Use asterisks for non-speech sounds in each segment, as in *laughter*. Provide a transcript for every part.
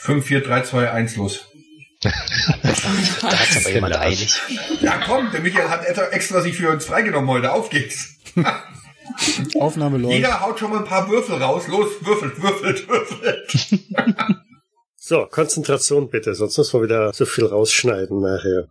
5, 4, 3, 2, 1 los. da hat aber jemand eilig. Ja komm, der Michael hat extra sich für uns freigenommen heute. Auf geht's. *laughs* Aufnahme läuft. Jeder haut schon mal ein paar Würfel raus. Los, würfelt, würfelt, würfelt. so, Konzentration bitte, sonst muss man wieder so viel rausschneiden nachher.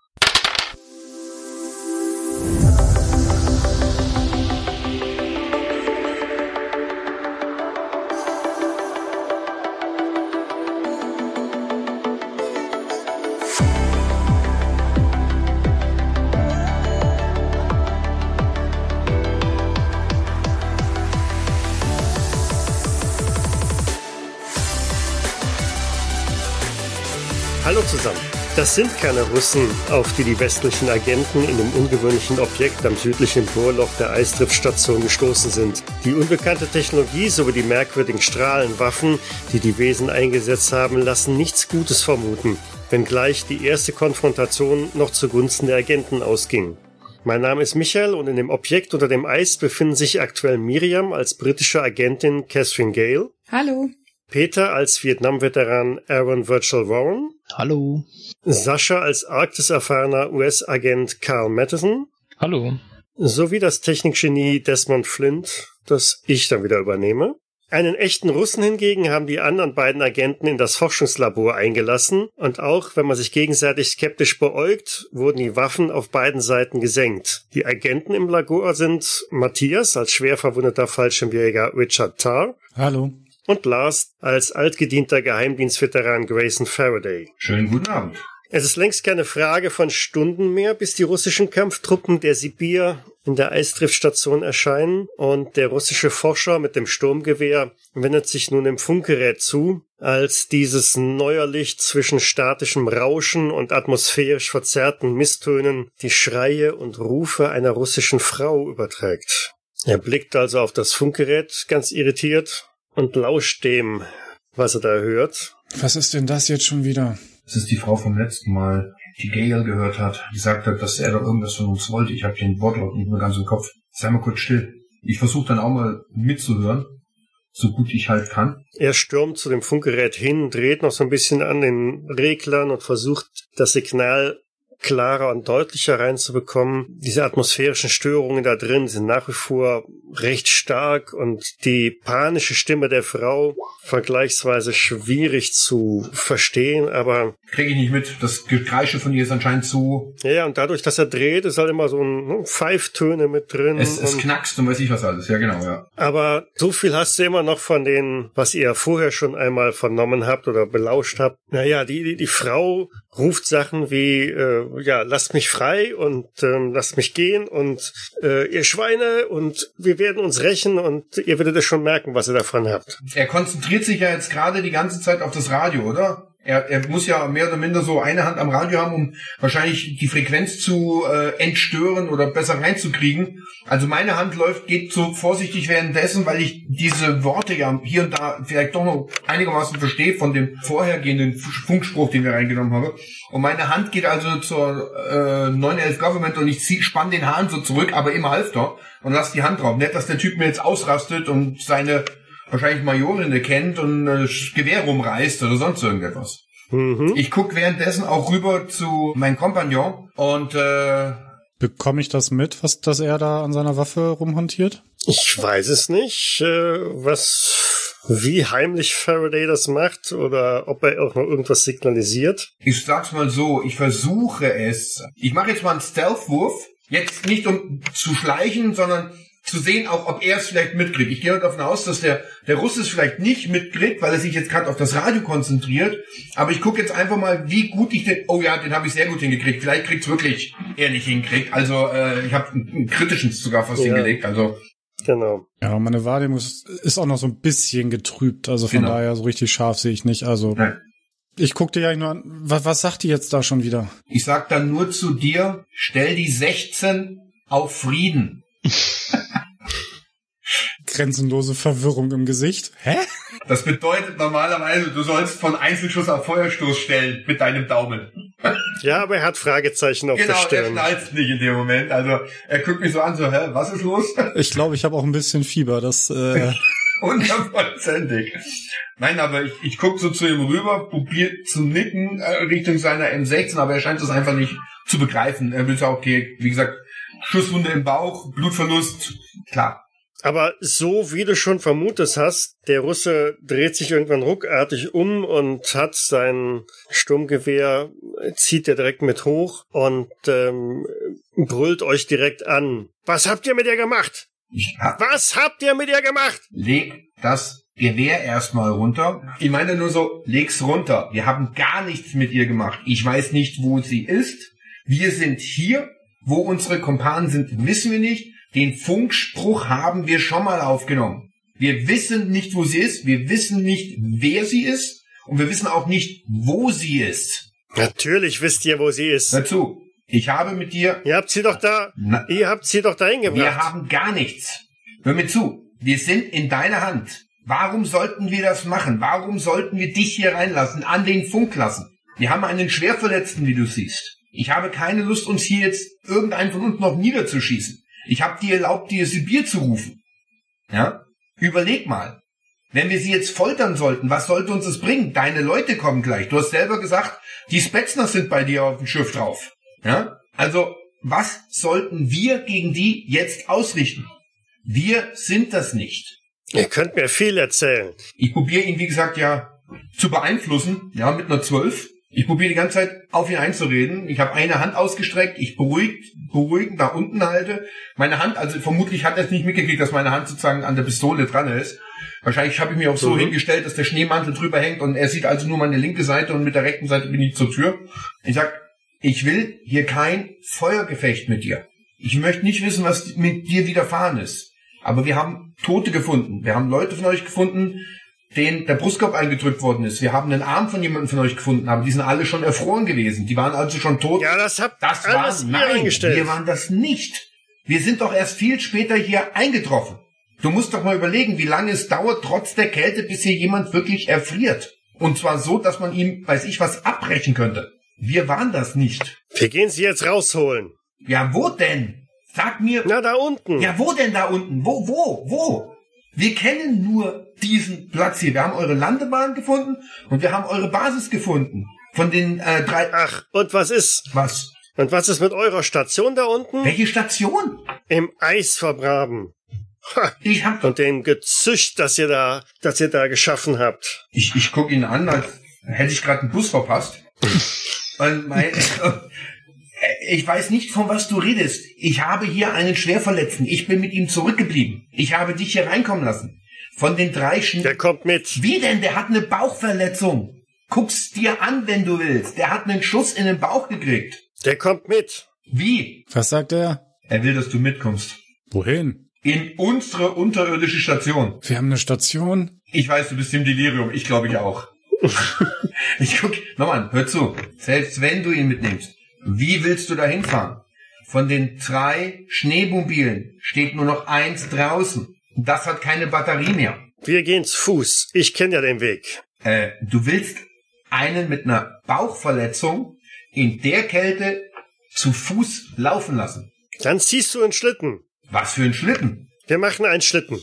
Das sind keine Russen, auf die die westlichen Agenten in dem ungewöhnlichen Objekt am südlichen Bohrloch der Eistriffstation gestoßen sind. Die unbekannte Technologie sowie die merkwürdigen Strahlenwaffen, die die Wesen eingesetzt haben, lassen nichts Gutes vermuten, wenngleich die erste Konfrontation noch zugunsten der Agenten ausging. Mein Name ist Michael und in dem Objekt unter dem Eis befinden sich aktuell Miriam als britische Agentin Catherine Gale. Hallo. Peter als Vietnam-Veteran Aaron Virtual Warren. Hallo. Sascha als Arktis-erfahrener US-Agent Carl Matheson. Hallo. Sowie das Technikgenie Desmond Flint, das ich dann wieder übernehme. Einen echten Russen hingegen haben die anderen beiden Agenten in das Forschungslabor eingelassen und auch wenn man sich gegenseitig skeptisch beäugt, wurden die Waffen auf beiden Seiten gesenkt. Die Agenten im Labor sind Matthias als schwer verwundeter Fallschirmjäger Richard Tarr. Hallo und Lars als altgedienter Geheimdienstveteran Grayson Faraday. Schönen guten Abend. Es ist längst keine Frage von Stunden mehr, bis die russischen Kampftruppen der Sibir in der Eisdriftstation erscheinen und der russische Forscher mit dem Sturmgewehr wendet sich nun dem Funkgerät zu, als dieses Neuerlicht zwischen statischem Rauschen und atmosphärisch verzerrten Misstönen die Schreie und Rufe einer russischen Frau überträgt. Er blickt also auf das Funkgerät ganz irritiert und lauscht dem, was er da hört. Was ist denn das jetzt schon wieder? Das ist die Frau vom letzten Mal, die Gail gehört hat. Die sagt hat, dass er doch irgendwas von uns wollte. Ich habe den Wortlaut nicht mehr ganz im Kopf. Sei mal kurz still. Ich versuche dann auch mal mitzuhören, so gut ich halt kann. Er stürmt zu dem Funkgerät hin, dreht noch so ein bisschen an den Reglern und versucht das Signal klarer und deutlicher reinzubekommen. Diese atmosphärischen Störungen da drin sind nach wie vor recht stark und die panische Stimme der Frau vergleichsweise schwierig zu verstehen, aber kriege ich nicht mit. Das Gekreische von ihr ist anscheinend zu. Ja, und dadurch, dass er dreht, ist halt immer so ein ne, Pfeiftöne mit drin. Es, es knackst und weiß ich was alles. Ja, genau, ja. Aber so viel hast du immer noch von denen, was ihr vorher schon einmal vernommen habt oder belauscht habt. Naja, die, die, die Frau ruft Sachen wie, äh, ja, lasst mich frei und ähm, lasst mich gehen und äh, ihr Schweine und wir werden uns rächen und ihr werdet es schon merken, was ihr davon habt. Er konzentriert sich ja jetzt gerade die ganze Zeit auf das Radio, oder? Er, er muss ja mehr oder minder so eine Hand am Radio haben, um wahrscheinlich die Frequenz zu äh, entstören oder besser reinzukriegen. Also meine Hand läuft, geht so vorsichtig währenddessen, weil ich diese Worte ja hier und da vielleicht doch noch einigermaßen verstehe von dem vorhergehenden Funkspruch, den wir reingenommen haben. Und meine Hand geht also zur äh, 911 Government und ich zieh, spann den Hahn so zurück, aber im Halfter und lass die Hand drauf. Nicht, dass der Typ mir jetzt ausrastet und seine wahrscheinlich Majorin kennt und äh, Gewehr rumreißt oder sonst irgendetwas. Mhm. Ich guck währenddessen auch rüber zu meinem Kompagnon und äh, Bekomme ich das mit, was dass er da an seiner Waffe rumhantiert? Ich weiß es nicht, äh, was wie heimlich Faraday das macht oder ob er auch noch irgendwas signalisiert. Ich sag's mal so, ich versuche es. Ich mache jetzt mal einen Stealth-Wurf. Jetzt nicht um zu schleichen, sondern zu sehen, auch ob er es vielleicht mitkriegt. Ich gehe davon aus, dass der, der Russe es vielleicht nicht mitkriegt, weil er sich jetzt gerade auf das Radio konzentriert. Aber ich gucke jetzt einfach mal, wie gut ich den. Oh ja, den habe ich sehr gut hingekriegt. Vielleicht kriegt es wirklich er nicht hinkriegt. Also äh, ich habe einen, einen kritischen sogar fast ja. hingelegt. Also Genau. Ja, meine Wahrnehmung ist auch noch so ein bisschen getrübt. Also von genau. daher so richtig scharf sehe ich nicht. Also Nein. ich guck dir ja nur an. Was, was sagt die jetzt da schon wieder? Ich sag dann nur zu dir, stell die 16 auf Frieden. *laughs* Grenzenlose Verwirrung im Gesicht. Hä? Das bedeutet normalerweise, du sollst von Einzelschuss auf Feuerstoß stellen mit deinem Daumen. Ja, aber er hat Fragezeichen auf genau, der Stirn. Genau, er schnallt nicht in dem Moment. Also er guckt mich so an, so, hä, was ist los? *laughs* Ich glaube, ich habe auch ein bisschen Fieber. Das äh, *laughs* Hundertprozentig. Nein, aber ich, ich gucke so zu ihm rüber, probiere zu nicken äh, Richtung seiner M16, aber er scheint es einfach nicht zu begreifen. Er will sagen, okay, wie gesagt, Schusswunde im Bauch, Blutverlust, klar. Aber so wie du schon vermutet hast, der Russe dreht sich irgendwann ruckartig um und hat sein Sturmgewehr, zieht er direkt mit hoch und ähm, brüllt euch direkt an. Was habt ihr mit ihr gemacht? Hab Was habt ihr mit ihr gemacht? leg das Gewehr erstmal runter. Ich meine nur so, leg's runter. Wir haben gar nichts mit ihr gemacht. Ich weiß nicht, wo sie ist. Wir sind hier. Wo unsere Kumpanen sind, wissen wir nicht. Den Funkspruch haben wir schon mal aufgenommen. Wir wissen nicht, wo sie ist. Wir wissen nicht, wer sie ist. Und wir wissen auch nicht, wo sie ist. Natürlich wisst ihr, wo sie ist. Hör zu. Ich habe mit dir Ihr habt sie doch da, Na- ihr habt sie doch dahin Wir gebracht. haben gar nichts. Hör mir zu. Wir sind in deiner Hand. Warum sollten wir das machen? Warum sollten wir dich hier reinlassen, an den Funk lassen? Wir haben einen Schwerverletzten, wie du siehst. Ich habe keine Lust, uns hier jetzt irgendeinen von uns noch niederzuschießen. Ich habe dir erlaubt, dir Sibir zu rufen. Ja? Überleg mal. Wenn wir sie jetzt foltern sollten, was sollte uns das bringen? Deine Leute kommen gleich. Du hast selber gesagt, die Spetsners sind bei dir auf dem Schiff drauf. Ja? Also, was sollten wir gegen die jetzt ausrichten? Wir sind das nicht. Ihr könnt mir viel erzählen. Ich probiere ihn, wie gesagt, ja zu beeinflussen, ja, mit einer 12. Ich probiere die ganze Zeit auf ihn einzureden. Ich habe eine Hand ausgestreckt, ich beruhigt, beruhigend nach unten halte. Meine Hand, also vermutlich hat er es nicht mitgekriegt, dass meine Hand sozusagen an der Pistole dran ist. Wahrscheinlich habe ich mich auch so Mhm. hingestellt, dass der Schneemantel drüber hängt und er sieht also nur meine linke Seite und mit der rechten Seite bin ich zur Tür. Ich sag, ich will hier kein Feuergefecht mit dir. Ich möchte nicht wissen, was mit dir widerfahren ist. Aber wir haben Tote gefunden. Wir haben Leute von euch gefunden, denen der Brustkorb eingedrückt worden ist. Wir haben einen Arm von jemandem von euch gefunden, aber die sind alle schon erfroren gewesen. Die waren also schon tot. Ja, das habt das alles war, ihr nein, eingestellt. wir waren das nicht. Wir sind doch erst viel später hier eingetroffen. Du musst doch mal überlegen, wie lange es dauert, trotz der Kälte, bis hier jemand wirklich erfriert. Und zwar so, dass man ihm, weiß ich was, abbrechen könnte. Wir waren das nicht. Wir gehen sie jetzt rausholen. Ja, wo denn? Sag mir, Na, da unten. ja, wo denn da unten? Wo, wo, wo? Wir kennen nur diesen Platz hier. Wir haben eure Landebahn gefunden und wir haben eure Basis gefunden. Von den äh, drei. Ach, und was ist? Was? Und was ist mit eurer Station da unten? Welche Station? Im Eis vergraben. Ha. Ich hab. Und dem Gezücht, das ihr da, das ihr da geschaffen habt. Ich, ich guck ihn an, als hätte ich gerade einen Bus verpasst. *laughs* Und mein, *laughs* ich weiß nicht, von was du redest. Ich habe hier einen Schwerverletzten. Ich bin mit ihm zurückgeblieben. Ich habe dich hier reinkommen lassen. Von den drei Schn Der kommt mit. Wie denn? Der hat eine Bauchverletzung. Guck's dir an, wenn du willst. Der hat einen Schuss in den Bauch gekriegt. Der kommt mit. Wie? Was sagt er? Er will, dass du mitkommst. Wohin? In unsere unterirdische Station. Wir haben eine Station. Ich weiß, du bist im Delirium. Ich glaube ich auch. *laughs* ich guck, nochmal, hör zu. Selbst wenn du ihn mitnimmst, wie willst du da hinfahren? Von den drei Schneemobilen steht nur noch eins draußen. Das hat keine Batterie mehr. Wir gehen zu Fuß. Ich kenne ja den Weg. Äh, du willst einen mit einer Bauchverletzung in der Kälte zu Fuß laufen lassen. Dann ziehst du einen Schlitten. Was für ein Schlitten. Wir machen einen Schlitten.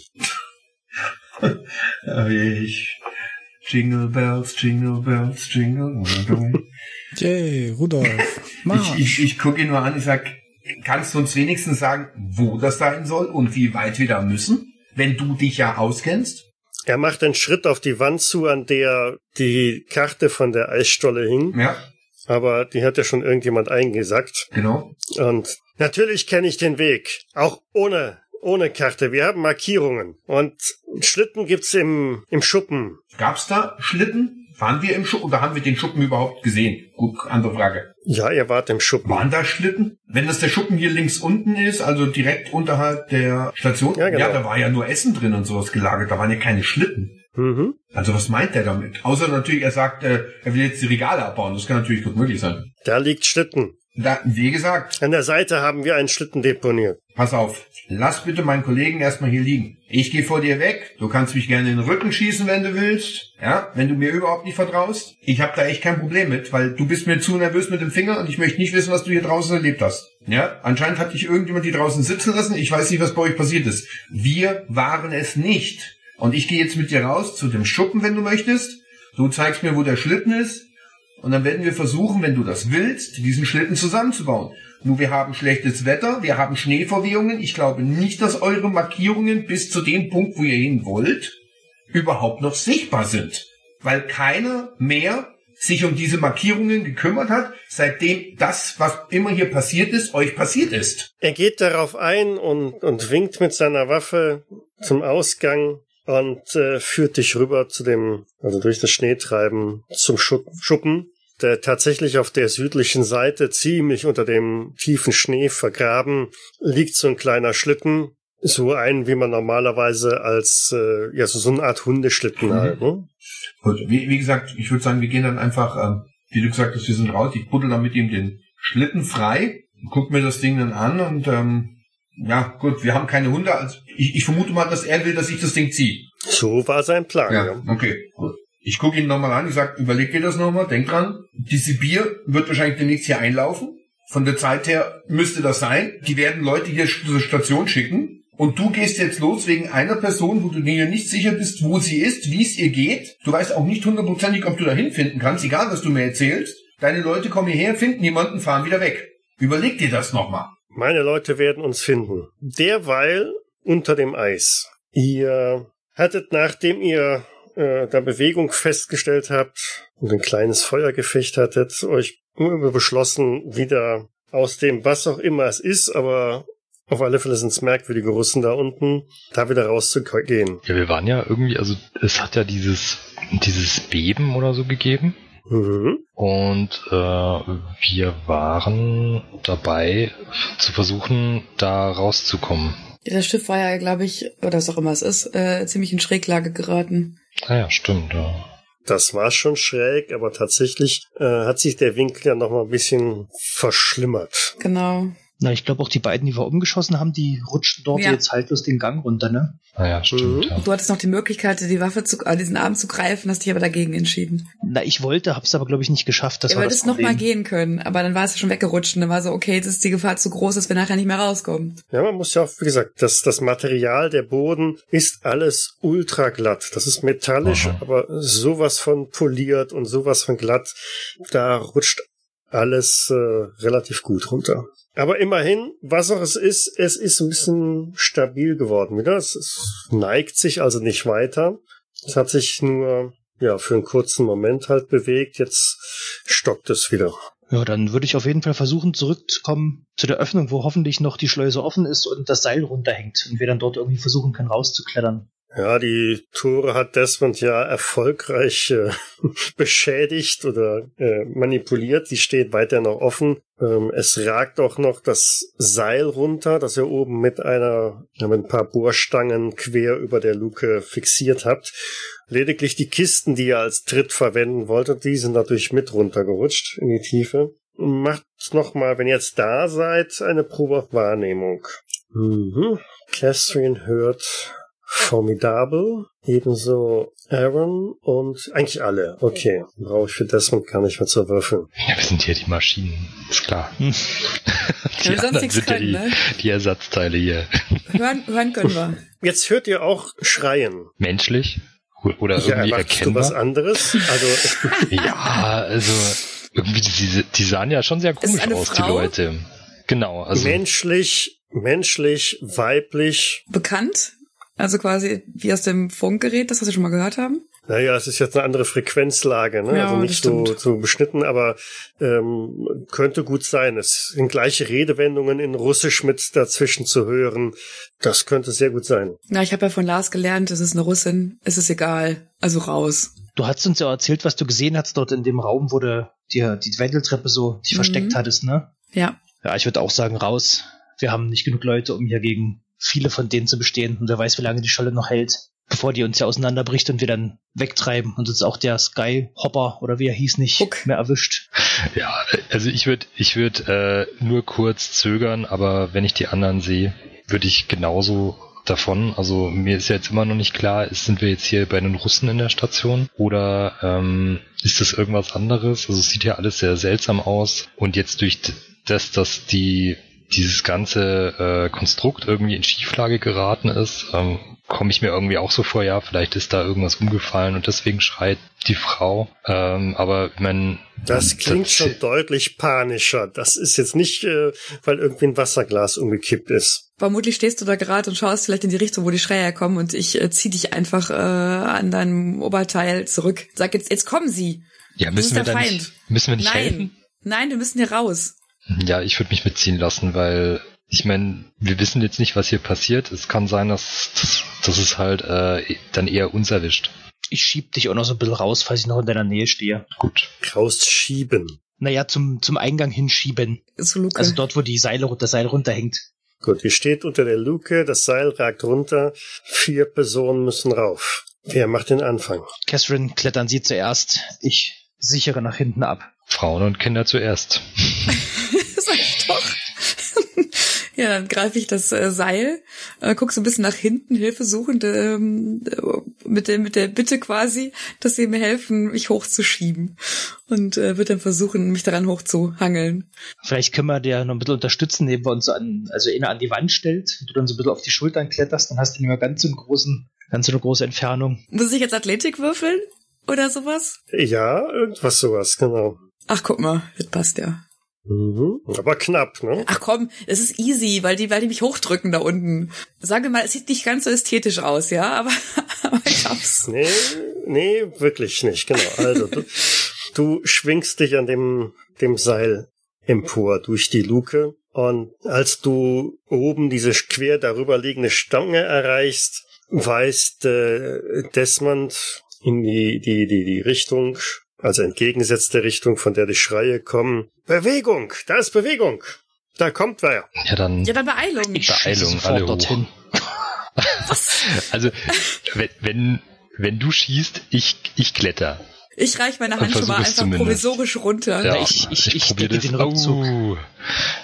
*laughs* Ich. Jingle bells, jingle bells, jingle. Yay, Rudolf. *laughs* Ich, Marsch. ich, ich gucke ihn nur an, ich sag, kannst du uns wenigstens sagen, wo das sein soll und wie weit wir da müssen? Wenn du dich ja auskennst? Er macht einen Schritt auf die Wand zu, an der die Karte von der Eisstolle hing. Ja, Aber die hat ja schon irgendjemand eingesackt. genau. Und natürlich kenne ich den Weg. Auch ohne, ohne Karte. Wir haben Markierungen. Und Schlitten gibt's im, im Schuppen. Gab's da Schlitten? Waren wir im Schuppen oder haben wir den Schuppen überhaupt gesehen? Gut, andere Frage. Ja, ihr wart im Schuppen. Waren da Schlitten? Wenn das der Schuppen hier links unten ist, also direkt unterhalb der Station, Ja, genau. da war ja nur Essen drin und sowas gelagert, da waren ja keine Schlitten. Mhm. Also was meint er damit? Außer natürlich, er sagt, äh, er will jetzt die Regale abbauen. Das kann natürlich gut möglich sein. Da liegt Schlitten. Da, wie gesagt, An der Seite haben wir einen Schlitten deponiert. pass auf. Lass bitte meinen Kollegen erstmal hier liegen. Ich gehe vor dir weg. Du kannst mich gerne in den Rücken schießen, wenn du willst. Ja, wenn du mir überhaupt nicht vertraust. Ich habe da echt kein Problem mit, weil du bist mir zu nervös mit dem Finger und ich möchte nicht wissen, was du hier draußen erlebt hast. Ja, anscheinend hat dich irgendjemand hier draußen sitzen lassen. Ich weiß nicht, was bei euch passiert ist. Wir waren es nicht. Und ich gehe jetzt mit dir raus zu dem Schuppen, wenn du möchtest. Du zeigst mir, wo der Schlitten ist. Und dann werden wir versuchen, wenn du das willst, diesen Schlitten zusammenzubauen. Nur wir haben schlechtes Wetter, wir haben Schneeverwehungen. Ich glaube nicht, dass eure Markierungen bis zu dem Punkt, wo ihr hin wollt, überhaupt noch sichtbar sind. Weil keiner mehr sich um diese Markierungen gekümmert hat, seitdem das, was immer hier passiert ist, euch passiert ist. Er geht darauf ein und, und winkt mit seiner Waffe zum Ausgang und äh, führt dich rüber zu dem, also durch das Schneetreiben zum Schuppen, der tatsächlich auf der südlichen Seite ziemlich unter dem tiefen Schnee vergraben liegt so ein kleiner Schlitten, so ein, wie man normalerweise als äh, ja so, so eine Art Hundeschlitten mhm. halt. Ne? Gut, wie, wie gesagt, ich würde sagen, wir gehen dann einfach, ähm, wie du gesagt hast, wir sind raus. Ich buddel dann mit ihm den Schlitten frei, guck mir das Ding dann an und ähm, ja, gut, wir haben keine Hunde. Also ich, ich vermute mal, dass er will, dass ich das Ding ziehe. So war sein Plan. Ja, ja. okay, gut. Ich gucke ihn nochmal an, ich sag, überleg dir das nochmal, denk dran. Diese Bier wird wahrscheinlich demnächst hier einlaufen. Von der Zeit her müsste das sein. Die werden Leute hier zur Station schicken. Und du gehst jetzt los wegen einer Person, wo du dir nicht sicher bist, wo sie ist, wie es ihr geht. Du weißt auch nicht hundertprozentig, ob du dahin finden kannst, egal was du mir erzählst. Deine Leute kommen hierher, finden jemanden, fahren wieder weg. Überleg dir das nochmal. Meine Leute werden uns finden. Derweil unter dem Eis. Ihr hattet, nachdem ihr äh, da Bewegung festgestellt habt und ein kleines Feuergefecht hattet, euch beschlossen, wieder aus dem, was auch immer es ist, aber auf alle Fälle sind es merkwürdige Russen da unten, da wieder rauszugehen. Ja, wir waren ja irgendwie, also es hat ja dieses, dieses Beben oder so gegeben. Mhm. Und äh, wir waren dabei zu versuchen, da rauszukommen. Ja, das Schiff war ja, glaube ich, oder was auch immer es ist, äh, ziemlich in Schräglage geraten. Ah ja, stimmt, ja. Das war schon schräg, aber tatsächlich äh, hat sich der Winkel ja noch mal ein bisschen verschlimmert. Genau. Na, ich glaube auch die beiden, die wir umgeschossen haben, die rutschten dort ja. jetzt haltlos den Gang runter, ne? Naja, ah stimmt. Mhm. Ja. Du hattest noch die Möglichkeit, die Waffe zu, äh, diesen Arm zu greifen, hast dich aber dagegen entschieden. Na, ich wollte, hab's aber glaube ich nicht geschafft. Das ja, war das noch mal gehen können, aber dann war es schon weggerutscht und dann war so, okay, jetzt ist die Gefahr zu groß, dass wir nachher nicht mehr rauskommen. Ja, man muss ja auch, wie gesagt, das, das Material, der Boden ist alles ultra glatt. Das ist metallisch, Aha. aber sowas von poliert und sowas von glatt. Da rutscht alles äh, relativ gut runter. Aber immerhin, was auch es ist, es ist ein bisschen stabil geworden wieder. Es, es neigt sich also nicht weiter. Es hat sich nur ja für einen kurzen Moment halt bewegt. Jetzt stockt es wieder. Ja, dann würde ich auf jeden Fall versuchen, zurückzukommen zu der Öffnung, wo hoffentlich noch die Schleuse offen ist und das Seil runterhängt und wir dann dort irgendwie versuchen können, rauszuklettern. Ja, die Tore hat Desmond ja erfolgreich äh, *laughs* beschädigt oder äh, manipuliert. Die steht weiter noch offen. Ähm, es ragt auch noch das Seil runter, das ihr oben mit einer, ja, mit ein paar Bohrstangen quer über der Luke fixiert habt. Lediglich die Kisten, die ihr als Tritt verwenden wolltet, die sind natürlich mit runtergerutscht in die Tiefe. Macht nochmal, wenn ihr jetzt da seid, eine Probe auf Wahrnehmung. Mhm. Catherine hört Formidable, ebenso Aaron und eigentlich alle. Okay, brauche ich für Desmond gar nicht mehr zu würfeln. Ja, wir sind hier die Maschinen, ist klar. Hm. *laughs* die ja, anderen sind können, ja die, ne? die Ersatzteile hier. Hören, hören können wir. Jetzt hört ihr auch Schreien. Menschlich? Oder ja, irgendwie erkennbar? du was anderes? Also *laughs* ja, also irgendwie die, die sahen ja schon sehr komisch aus, Frau? die Leute. Genau. Also menschlich, menschlich, weiblich. Bekannt? Also quasi wie aus dem Funkgerät, das was wir schon mal gehört haben? Naja, es ist jetzt eine andere Frequenzlage, ne? Ja, also nicht so, so beschnitten, aber ähm, könnte gut sein. Es sind gleiche Redewendungen in Russisch mit dazwischen zu hören. Das könnte sehr gut sein. Na, ich habe ja von Lars gelernt, es ist eine Russin, es ist egal. Also raus. Du hast uns ja erzählt, was du gesehen hast dort in dem Raum, wo du dir die Wendeltreppe so dich mhm. versteckt hattest, ne? Ja. Ja, ich würde auch sagen, raus. Wir haben nicht genug Leute, um hier gegen viele von denen zu bestehen. Und wer weiß, wie lange die Scholle noch hält, bevor die uns ja auseinanderbricht und wir dann wegtreiben und uns auch der Skyhopper oder wie er hieß nicht Huck. mehr erwischt. Ja, also ich würde ich würd, äh, nur kurz zögern, aber wenn ich die anderen sehe, würde ich genauso davon. Also mir ist ja jetzt immer noch nicht klar, sind wir jetzt hier bei den Russen in der Station oder ähm, ist das irgendwas anderes? Also es sieht ja alles sehr seltsam aus und jetzt durch das, dass die dieses ganze äh, Konstrukt irgendwie in Schieflage geraten ist, ähm, komme ich mir irgendwie auch so vor, ja, vielleicht ist da irgendwas umgefallen und deswegen schreit die Frau. Ähm, aber man. Das klingt das, schon deutlich panischer. Das ist jetzt nicht, äh, weil irgendwie ein Wasserglas umgekippt ist. Vermutlich stehst du da gerade und schaust vielleicht in die Richtung, wo die Schreier kommen und ich äh, zieh dich einfach äh, an deinem Oberteil zurück. Sag jetzt, jetzt kommen sie. Ja, müssen wir dann nicht, müssen wir nicht Nein. helfen? Nein, wir müssen hier raus. Ja, ich würde mich mitziehen lassen, weil ich meine, wir wissen jetzt nicht, was hier passiert. Es kann sein, dass, dass, dass es halt äh, dann eher uns erwischt. Ich schieb dich auch noch so ein bisschen raus, falls ich noch in deiner Nähe stehe. Gut. Rausschieben. Naja, zum, zum Eingang hinschieben. Zu Luke. Also dort, wo die Seile, das Seil runterhängt. Gut, ihr steht unter der Luke, das Seil ragt runter, vier Personen müssen rauf. Wer macht den Anfang? Catherine klettern Sie zuerst. Ich sichere nach hinten ab. Frauen und Kinder zuerst. *laughs* Ja, dann greife ich das äh, Seil, äh, guck so ein bisschen nach hinten, hilfesuchend, ähm, mit, der, mit der Bitte quasi, dass sie mir helfen, mich hochzuschieben. Und äh, wird dann versuchen, mich daran hochzuhangeln. Vielleicht können wir dir noch ein bisschen unterstützen, indem wir uns so an, also einer an die Wand stellt, und du dann so ein bisschen auf die Schultern kletterst, dann hast du nicht mehr ganz so einen großen, ganz so eine große Entfernung. Muss ich jetzt Athletik würfeln? Oder sowas? Ja, irgendwas sowas, genau. Ach, guck mal, das passt ja. Mhm. Aber knapp, ne? Ach komm, es ist easy, weil die, weil die mich hochdrücken da unten. Sage mal, es sieht nicht ganz so ästhetisch aus, ja, aber, *laughs* aber ich hab's. Nee, nee, wirklich nicht, genau. Also, du, du schwingst dich an dem, dem Seil empor durch die Luke und als du oben diese quer darüber liegende Stange erreichst, weist äh, Desmond in die, die, die, die Richtung, also entgegengesetzte Richtung, von der die Schreie kommen. Bewegung! Da ist Bewegung! Da kommt wer. Ja, dann. Ja, dann Beeilung. Ich Beeilung, schieße alle sofort dorthin. *laughs* also, wenn, wenn, wenn du schießt, ich, ich kletter. Ich reich meine Hand schon mal einfach zumindest. provisorisch runter. Ja. ich- ich- ich probier decke das. den Rückzug. Oh,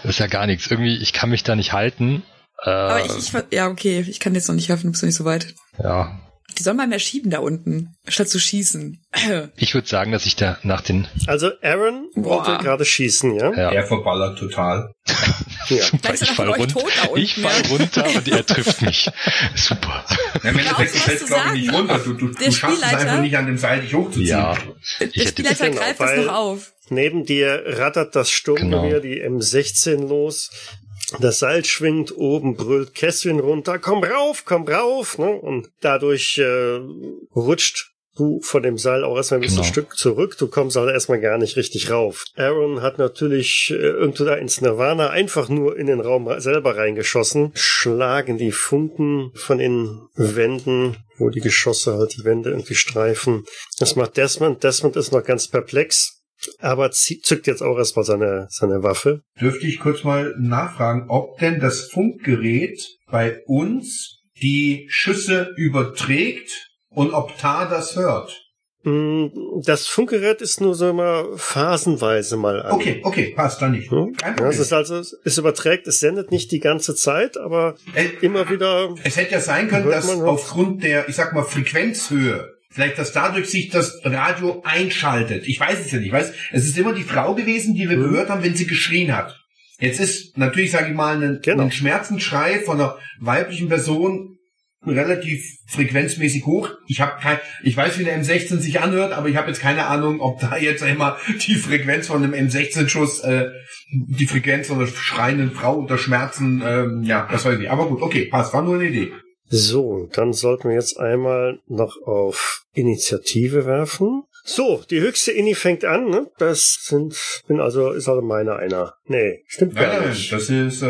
das ist ja gar nichts. Irgendwie, ich kann mich da nicht halten. Äh, Aber ich, ich, ja, okay, ich kann jetzt noch nicht helfen, du bist noch nicht so weit. ja, Die sollen mal mehr schieben da unten, statt zu schießen. *clears throat* ich würde sagen, dass ich da nach den, Also Aaron Boah. wollte gerade schießen, ja? ja, Er verballert total. *laughs* Ja. Ist ich er fall unten, ich fall runter und er *laughs* trifft mich. Super. Ja, Im Endeffekt, Genau, du fällst, glaube ich, nicht ne? runter. Du, du, Der du schaffst es einfach nicht, an dem Seil dich hochzuziehen. Ja, Der ich hätte, Spielleiter Genau, greift das weil- noch auf. Neben dir rattert das Sturmgewehr, Genau. die M16 los. Das Seil schwingt oben, brüllt Kässchen runter, komm rauf, komm rauf, ne? Und dadurch äh, rutscht du von dem Seil auch erstmal ein bisschen Genau. Stück zurück. Du kommst halt erstmal gar nicht richtig rauf. Aaron hat natürlich äh, irgendwo da ins Nirvana einfach nur in den Raum selber reingeschossen. Schlagen die Funken von den Wänden, wo die Geschosse halt die Wände irgendwie streifen. Das macht Desmond. Desmond ist noch ganz perplex. Aber zückt jetzt auch erstmal seine, seine Waffe. Dürfte ich kurz mal nachfragen, ob denn das Funkgerät bei uns die Schüsse überträgt und ob Tar das hört? Mm, Das Funkgerät ist nur so mal phasenweise mal an. Okay, okay, passt dann nicht. Hm? Kein Ja, es ist also, es überträgt, es sendet nicht die ganze Zeit, aber Äh, immer wieder, Es hätte ja sein können, dass aufgrund der, ich sag mal, Frequenzhöhe, vielleicht, dass dadurch sich das Radio einschaltet. Ich weiß es ja nicht. Ich weiß, es ist immer die Frau gewesen, die wir Mhm. gehört haben, wenn sie geschrien hat. Jetzt ist natürlich, sage ich mal, ein, Genau. ein Schmerzensschrei von einer weiblichen Person relativ frequenzmäßig hoch. Ich habe kein, ich weiß, wie der M16 sich anhört, aber ich habe jetzt keine Ahnung, ob da jetzt immer die Frequenz von einem M16-Schuss, äh, die Frequenz von einer schreienden Frau unter Schmerzen, ähm, ja, das weiß ich. nicht. Aber gut, okay, passt, war nur eine Idee. So, dann sollten wir jetzt einmal noch auf Initiative werfen. So, die höchste Ini fängt an, ne? Das sind, bin also, ist also meine einer. Nee, stimmt Nein, gar nein, nicht. das ist äh,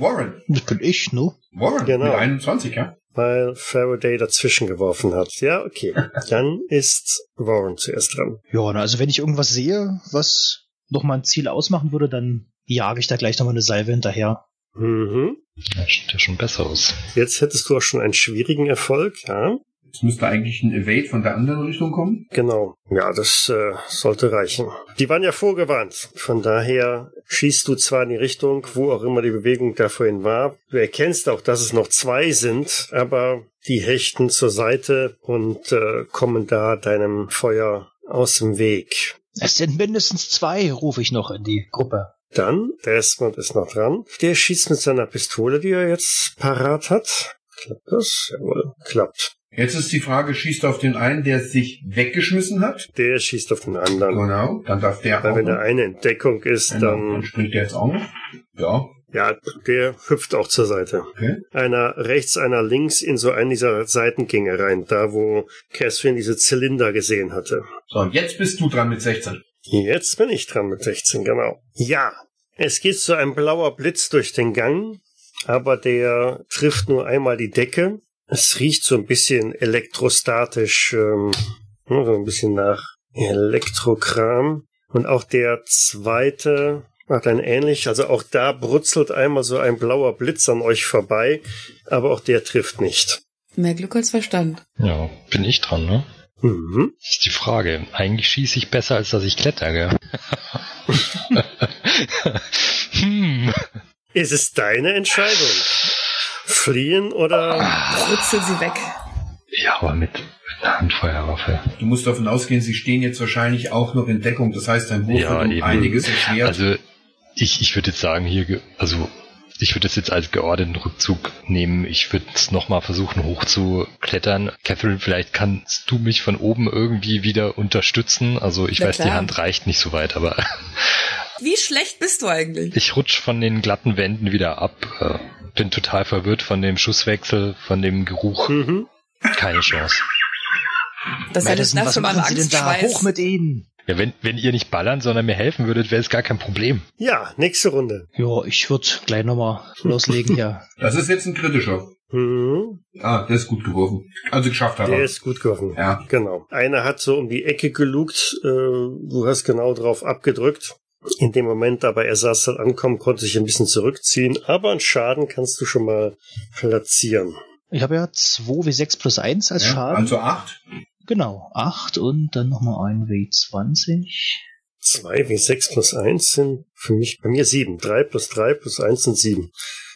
Warren. Das bin ich, ne? Warren Genau. mit 21, ja. Weil Faraday dazwischen geworfen hat. Ja, okay. *laughs* Dann ist Warren zuerst dran. Ja, na, also wenn ich irgendwas sehe, was nochmal ein Ziel ausmachen würde, dann jage ich da gleich nochmal eine Salve hinterher. Mhm. Ja, sieht ja schon besser aus. Jetzt hättest du auch schon einen schwierigen Erfolg, ja? Jetzt müsste eigentlich ein Evade von der anderen Richtung kommen. Genau. Ja, das äh, sollte reichen. Die waren ja vorgewarnt. Von daher schießt du zwar in die Richtung, wo auch immer die Bewegung da vorhin war. Du erkennst auch, dass es noch zwei sind, aber die hechten zur Seite und äh, kommen da deinem Feuer aus dem Weg. Es sind mindestens zwei, rufe ich noch in die Gruppe. Dann, Desmond ist noch dran. Der schießt mit seiner Pistole, die er jetzt parat hat. Klappt das? Jawohl, klappt. Jetzt ist die Frage, schießt auf den einen, der sich weggeschmissen hat? Der schießt auf den anderen. Genau, dann darf der Weil auch wenn der eine in Deckung ist, Genau, dann, dann springt der jetzt auch noch. Ja, ja, der hüpft auch zur Seite. okay. Einer rechts, einer links in so einen dieser Seitengänge rein, da wo Catherine diese Zylinder gesehen hatte. So, jetzt bist du dran mit 16. Jetzt bin ich dran mit 16, genau. Ja, es geht so ein blauer Blitz durch den Gang, aber der trifft nur einmal die Decke. Es riecht so ein bisschen elektrostatisch, ähm, ja, so ein bisschen nach Elektrokram. Und auch der zweite macht ein ähnlich, also auch da brutzelt einmal so ein blauer Blitz an euch vorbei, aber auch der trifft nicht. Mehr Glück als Verstand. Ja, bin ich dran, ne? Mhm. Das ist die Frage. Eigentlich schieße ich besser, als dass ich kletter, gell? hm. *laughs* Ist es deine Entscheidung? Fliehen oder? Brutzel sie weg. Ja, aber mit einer Handfeuerwaffe. Du musst davon ausgehen, sie stehen jetzt wahrscheinlich auch noch in Deckung. Das heißt, dein Wurf Ja, wird um eben. einiges erschwert. Also ich, ich würde jetzt sagen, hier, also ich würde es jetzt als geordneten Rückzug nehmen. Ich würde es nochmal versuchen hochzuklettern. Catherine, vielleicht kannst du mich von oben irgendwie wieder unterstützen. Also ich Na weiß, die klar. Hand reicht nicht so weit, aber *laughs* Wie schlecht bist du eigentlich? ich rutsch von den glatten Wänden wieder ab. Äh, Bin total verwirrt von dem Schusswechsel, von dem Geruch. Mhm. Keine Chance. Das ist Madison, das was schon mal machen Sie denn da? Angstschweiß. Hoch mit Ihnen! Ja, wenn, wenn ihr nicht ballern, sondern mir helfen würdet, wäre es gar kein Problem. Ja, nächste Runde. Ja, ich würde gleich nochmal loslegen hier. *laughs* das ist jetzt ein kritischer. Mhm. Ah, der ist gut geworfen. Also geschafft hat Der er. ist gut geworfen. Ja. Genau. Einer hat so um die Ecke gelugt, äh, du hast genau drauf abgedrückt. In dem Moment aber er saß dann ankommen, konnte sich ein bisschen zurückziehen, aber einen Schaden kannst du schon mal platzieren. Ich habe ja 2 W6 plus 1 als ja. Schaden. Also acht. Genau, 8 und dann nochmal ein W20. 2 wie 6 plus 1 sind für mich bei mir 7. 3 plus 3 plus 1 sind 7.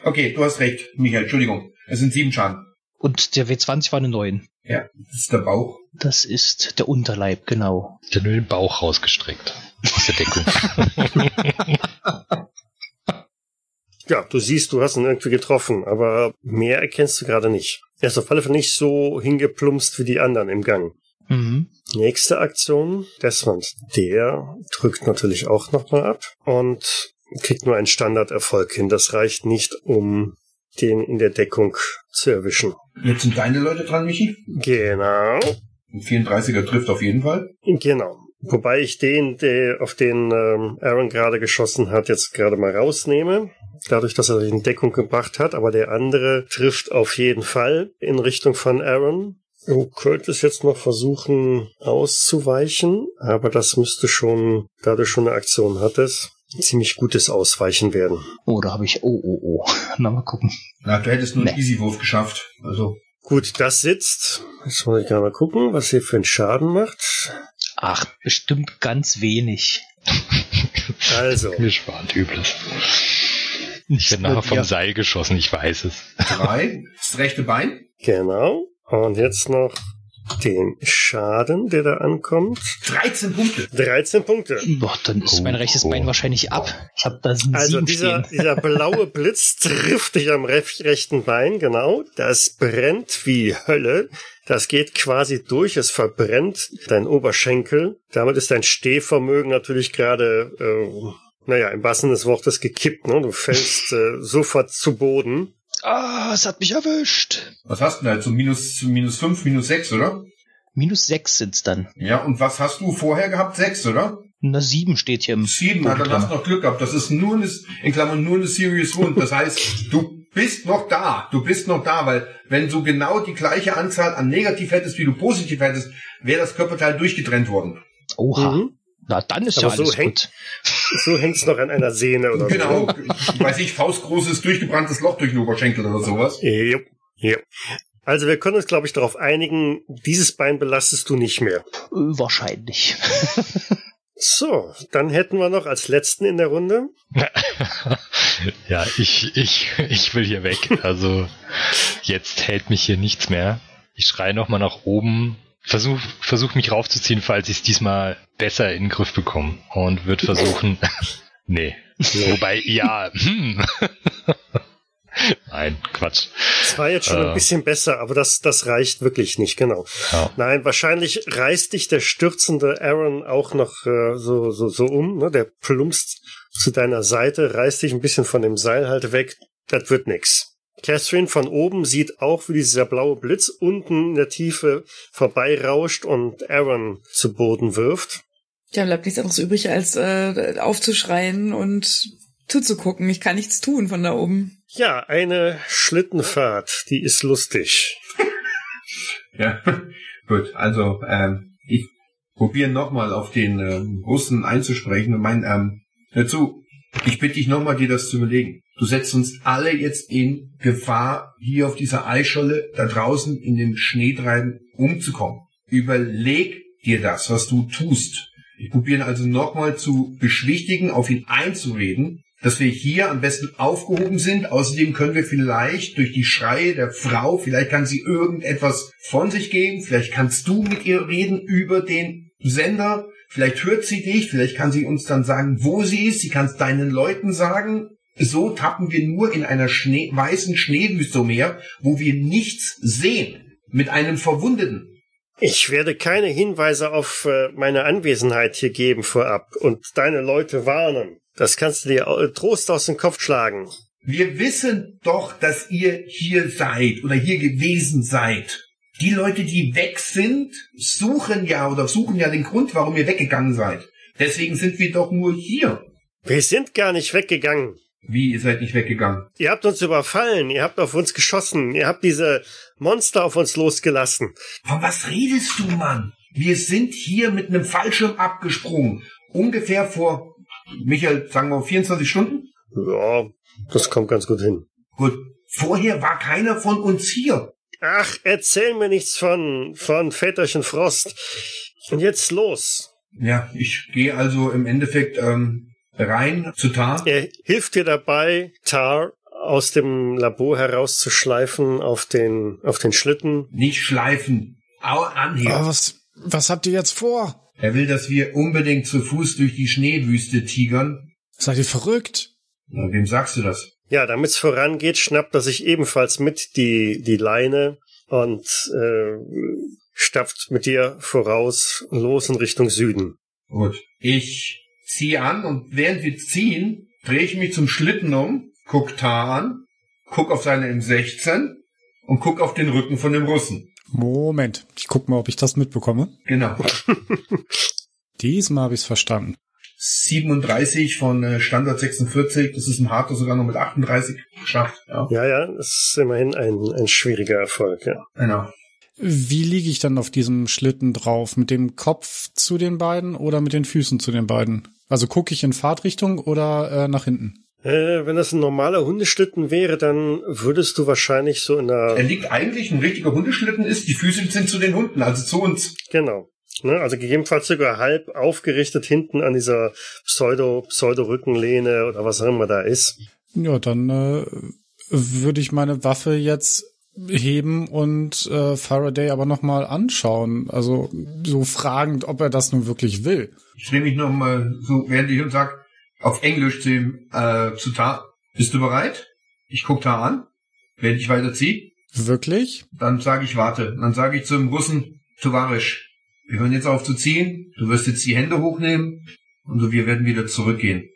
Okay, du hast recht, Michael. Entschuldigung. Es sind sieben Schaden. Und der W20 war eine 9. Ja, das ist der Bauch. Das ist der Unterleib, genau. Der nur den Bauch rausgestreckt. Aus der Deckung. *laughs* Ja, du siehst, du hast ihn irgendwie getroffen, aber mehr erkennst du gerade nicht. Er ist auf alle Fälle nicht so hingeplumpst wie die anderen im Gang. Mhm. Nächste Aktion, Desmond. Der drückt natürlich auch nochmal ab und kriegt nur einen Standarderfolg hin. Das reicht nicht, um den in der Deckung zu erwischen. Jetzt sind deine Leute dran, Michi. Genau. Ein 34er trifft auf jeden Fall. Genau. Wobei ich den, der auf den ähm, Aaron gerade geschossen hat, jetzt gerade mal rausnehme. Dadurch, dass er sich in Deckung gebracht hat. Aber der andere trifft auf jeden Fall in Richtung von Aaron. Du könntest jetzt noch versuchen auszuweichen, aber das müsste schon, da du schon eine Aktion hattest, ziemlich gutes Ausweichen werden. Oh, da habe ich. Oh, oh, oh. *laughs* Na, mal gucken. Na, du hättest nur einen Nee. Easy-Wurf geschafft. Also, Gut, das sitzt. Jetzt muss ich gerade mal gucken, was ihr für einen Schaden macht. Ach, bestimmt ganz wenig. *laughs* Also, Mir spart übles. Ich werde nachher vom Ja. Seil geschossen, ich weiß es. drei. Das rechte Bein. genau. Und jetzt noch den Schaden, der da ankommt. 13 Punkte. 13 Punkte. Boah, dann ist Oh, mein rechtes oh. Bein wahrscheinlich ab. Ich habe da ein Also dieser, dieser blaue Blitz *laughs* trifft dich am rech- rechten Bein, genau. Das brennt wie Hölle. Das geht quasi durch, es verbrennt dein Oberschenkel. Damit ist dein Stehvermögen natürlich gerade, äh, naja, im wahrsten Sinne des Wortes gekippt. Ne? Du fällst äh, sofort zu Boden. Ah, es hat mich erwischt. Was hast du denn da jetzt? So minus, minus 5, minus 6, oder? Minus sechs sind's dann. Ja, und was hast du vorher gehabt? 6, oder? Na, sieben steht hier im 7, na, dann hast du noch Glück gehabt. Das ist nur eine, in Klammern nur eine Serious Wound. Das heißt, du bist noch da. Du bist noch da, weil wenn du genau die gleiche Anzahl an negativ hättest, wie du positiv hättest, wäre das Körperteil durchtrennt worden. Oha. Mhm. Na, dann ist Aber ja so alles hängt- gut. *laughs* So hängt's noch an einer Sehne oder Genau, weiß ich, faustgroßes, durchgebranntes Loch durch den Oberschenkel oder sowas. so. Jupp, jupp. Also wir können uns, glaube ich, darauf einigen, dieses Bein belastest du nicht mehr. Wahrscheinlich. *laughs* So, dann hätten wir noch als letzten in der Runde *laughs* ja, ich, ich, ich will hier weg. Also jetzt hält mich hier nichts mehr. Ich schreie nochmal nach oben. Versuch, versuch mich raufzuziehen, falls ich es diesmal besser in den Griff bekomme. Und wird versuchen, *laughs* Nee. Wobei, ja, hm. Nein, Quatsch. Es war jetzt schon äh, ein bisschen besser, aber das, das reicht wirklich nicht, genau. Ja. Nein, wahrscheinlich reißt dich der stürzende Aaron auch noch äh, so, so, so um, ne? Der plumpst zu deiner Seite, reißt dich ein bisschen von dem Seil halt weg. Das wird nix. Catherine von oben sieht auch, wie dieser blaue Blitz unten in der Tiefe vorbeirauscht und Aaron zu Boden wirft. Ja, bleibt nichts anderes übrig, als äh, aufzuschreien und zuzugucken. Ich kann nichts tun von da oben. Ja, eine Schlittenfahrt, die ist lustig. *laughs* ja, *laughs* gut. Also ähm, ich probiere nochmal auf den ähm, Russen einzusprechen und mein ähm, dazu. Ich bitte dich nochmal, dir das zu überlegen. Du setzt uns alle jetzt in Gefahr, hier auf dieser Eisscholle da draußen in den Schneetreiben umzukommen. Überleg dir das, was du tust. Ich probiere also nochmal zu beschwichtigen, auf ihn einzureden dass wir hier am besten aufgehoben sind. Außerdem können wir vielleicht durch die Schreie der Frau, vielleicht kann sie irgendetwas von sich geben, vielleicht kannst du mit ihr reden über den Sender, vielleicht hört sie dich, vielleicht kann sie uns dann sagen, wo sie ist, sie kann es deinen Leuten sagen. So tappen wir nur in einer Schnee, weißen Schneewüste umher, wo wir nichts sehen, mit einem Verwundeten. Ich werde keine Hinweise auf äh, meine Anwesenheit hier geben vorab und deine Leute warnen. Das kannst du dir Trost aus dem Kopf schlagen. Wir wissen doch, dass ihr hier seid oder hier gewesen seid. Die Leute, die weg sind, suchen ja oder suchen ja den Grund, warum ihr weggegangen seid. Deswegen sind wir doch nur hier. Wir sind gar nicht weggegangen. Wie, ihr seid nicht weggegangen? Ihr habt uns überfallen, ihr habt auf uns geschossen, ihr habt diese Monster auf uns losgelassen. Von was redest du, Mann? Wir sind hier mit einem Fallschirm abgesprungen. Ungefähr vor Michael, sagen wir 24 Stunden? Ja, das kommt ganz gut hin. Gut. Vorher war keiner von uns hier. Ach, erzähl mir nichts von, von Väterchen Frost. Und jetzt los. Ja, ich gehe also im Endeffekt ähm, rein zu Tar. Er hilft dir dabei, Tar aus dem Labor herauszuschleifen auf den, auf den Schlitten. Nicht schleifen, Au, anheben. Was, was habt ihr jetzt vor? Er will, dass wir unbedingt zu Fuß durch die Schneewüste tigern. Seid ihr verrückt? Na, wem sagst du das? Ja, damit's vorangeht, schnappt er sich ebenfalls mit die, die Leine und äh, stapft mit dir voraus los in Richtung Süden. Gut. Ich ziehe an und während wir ziehen, drehe ich mich zum Schlitten um, guck Tar an, guck auf seine M16 und guck auf den Rücken von dem Russen. Moment, ich guck mal, ob ich das mitbekomme. Genau. *laughs* Diesmal habe ich es verstanden. 37 von äh, Standard 46, das ist ein Harter sogar noch mit 38 geschafft. Ja, ja, ja das ist immerhin ein, ein schwieriger Erfolg, ja. Genau. Wie liege ich dann auf diesem Schlitten drauf? Mit dem Kopf zu den beiden oder mit den Füßen zu den beiden? Also gucke ich in Fahrtrichtung oder äh, nach hinten? Äh, wenn das ein normaler Hundeschlitten wäre, dann würdest du wahrscheinlich so in der. Er liegt eigentlich, ein richtiger Hundeschlitten ist, die Füße sind zu den Hunden, also zu uns. Genau. Ne, also gegebenenfalls sogar halb aufgerichtet hinten an dieser Pseudo, Pseudo-Rückenlehne oder was auch immer da ist. Ja, dann äh, würde ich meine Waffe jetzt heben und äh, Faraday aber nochmal anschauen. Also so fragend, ob er das nun wirklich will. Ich drehe mich nochmal so, während ich und sag, auf Englisch zu ihm, äh, zu Ta. Bist du bereit? Ich guck Ta an, während ich weiterziehe. Wirklich? Dann sage ich, warte. Dann sage ich zum Russen, Tovarisch, wir hören jetzt auf zu ziehen, du wirst jetzt die Hände hochnehmen und wir werden wieder zurückgehen.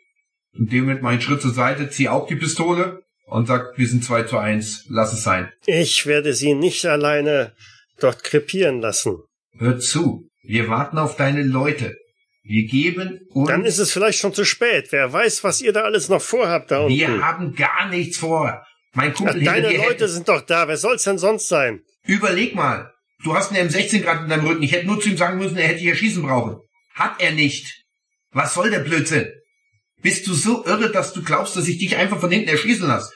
In dem Moment meinen Schritt zur Seite, zieh auch die Pistole und sag, wir sind zwei zu eins, lass es sein. Ich werde sie nicht alleine dort krepieren lassen. Hör zu, wir warten auf deine Leute. Wir geben uns. Dann ist es vielleicht schon zu spät. Wer weiß, was ihr da alles noch vorhabt da unten. Wir haben gar nichts vor. Mein Kumpel. Ach, deine Leute sind doch da. Wer soll's denn sonst sein? Überleg mal. Du hast einen M16 gerade in deinem Rücken. Ich hätte nur zu ihm sagen müssen, er hätte hier schießen brauchen. Hat er nicht. Was soll der Blödsinn? Bist du so irre, dass du glaubst, dass ich dich einfach von hinten erschießen lasse?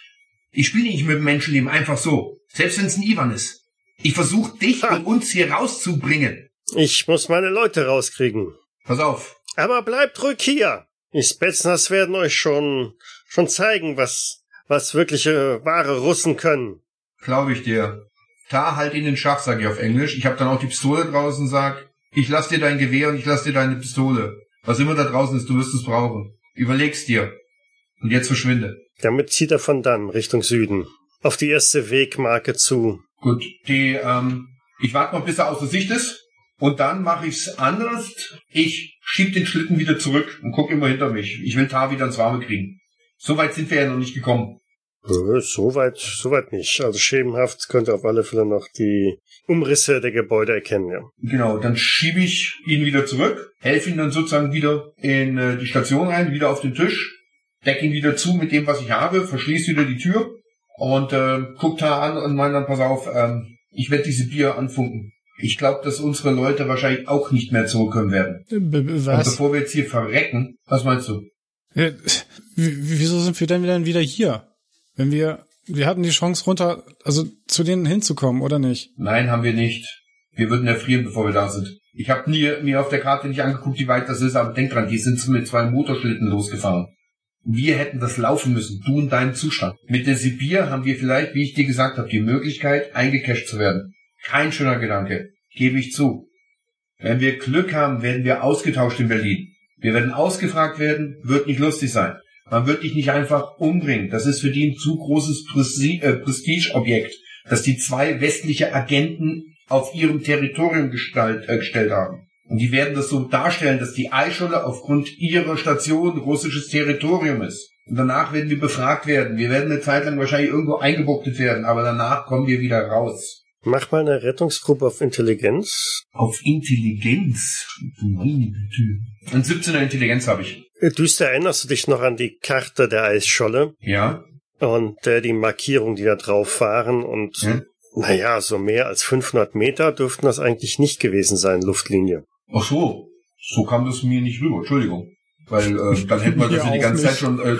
Ich spiele nicht mit dem Menschenleben einfach so. Selbst wenn es ein Ivan ist. Ich versuche dich ha. und uns hier rauszubringen. Ich muss meine Leute rauskriegen. Pass auf. Aber bleibt ruhig hier. Die Spetsnaz werden euch schon, schon zeigen, was, was wirkliche wahre Russen können. Glaube ich dir. Ta, halt ihn in Schach, sag ich auf Englisch. Ich habe dann auch die Pistole draußen, sag, ich lass dir dein Gewehr und ich lass dir deine Pistole. Was immer da draußen ist, du wirst es brauchen. Überleg's dir. Und jetzt verschwinde. Damit zieht er von dann Richtung Süden. Auf die erste Wegmarke zu. Gut, die, ähm, ich warte noch, bis er außer Sicht ist. Und dann mache ich's anders. Ich schieb den Schlitten wieder zurück und guck immer hinter mich. Ich will Tar wieder ins Warme kriegen. So weit sind wir ja noch nicht gekommen. Äh, Soweit, soweit nicht. Also schemenhaft könnte auf alle Fälle noch die Umrisse der Gebäude erkennen, ja. Genau, dann schiebe ich ihn wieder zurück, helfe ihn dann sozusagen wieder in äh, die Station rein, wieder auf den Tisch, decke ihn wieder zu mit dem, was ich habe, verschließe wieder die Tür und äh, guckt da an und meine dann, pass auf, ähm, ich werde diese Bier anfunken. Ich glaube, dass unsere Leute wahrscheinlich auch nicht mehr zurückkommen werden. B b- Und was? bevor wir jetzt hier verrecken, was meinst du? Ja, w- wieso sind wir denn dann wieder hier? Wenn wir, wir hatten die Chance runter, also zu denen hinzukommen, oder nicht? Nein, haben wir nicht. Wir würden erfrieren, bevor wir da sind. Ich habe nie mir auf der Karte nicht angeguckt, wie weit das ist, aber denk dran, die sind mit zwei Motorschlitten losgefahren. Wir hätten das laufen müssen, du in deinem Zustand. Mit der Sibir haben wir vielleicht, wie ich dir gesagt habe, die Möglichkeit, eingecasht zu werden. Kein schöner Gedanke, gebe ich zu. Wenn wir Glück haben, werden wir ausgetauscht in Berlin. Wir werden ausgefragt werden, wird nicht lustig sein. Man wird dich nicht einfach umbringen. Das ist für die ein zu großes äh, Prestigeobjekt, dass die zwei westliche Agenten auf ihrem Territorium gestalt, äh, gestellt haben. Und die werden das so darstellen, dass die Eischolle aufgrund ihrer Station russisches Territorium ist. Und danach werden wir befragt werden. Wir werden eine Zeit lang wahrscheinlich irgendwo eingebuchtet werden, aber danach kommen wir wieder raus. Mach mal eine Rettungsgruppe auf Intelligenz. Auf Intelligenz. Meine Güte. Und 17er Intelligenz habe ich. Äh, Düster erinnerst du dich noch an die Karte der Eisscholle Ja. und äh, die Markierungen, die da drauf waren und Hm? naja, so mehr als 500 Meter dürften das eigentlich nicht gewesen sein, Luftlinie. Ach so. So kam das mir nicht rüber. Entschuldigung. Weil äh, dann hätten wir *laughs* das ja die ganze nicht. Zeit schon, äh,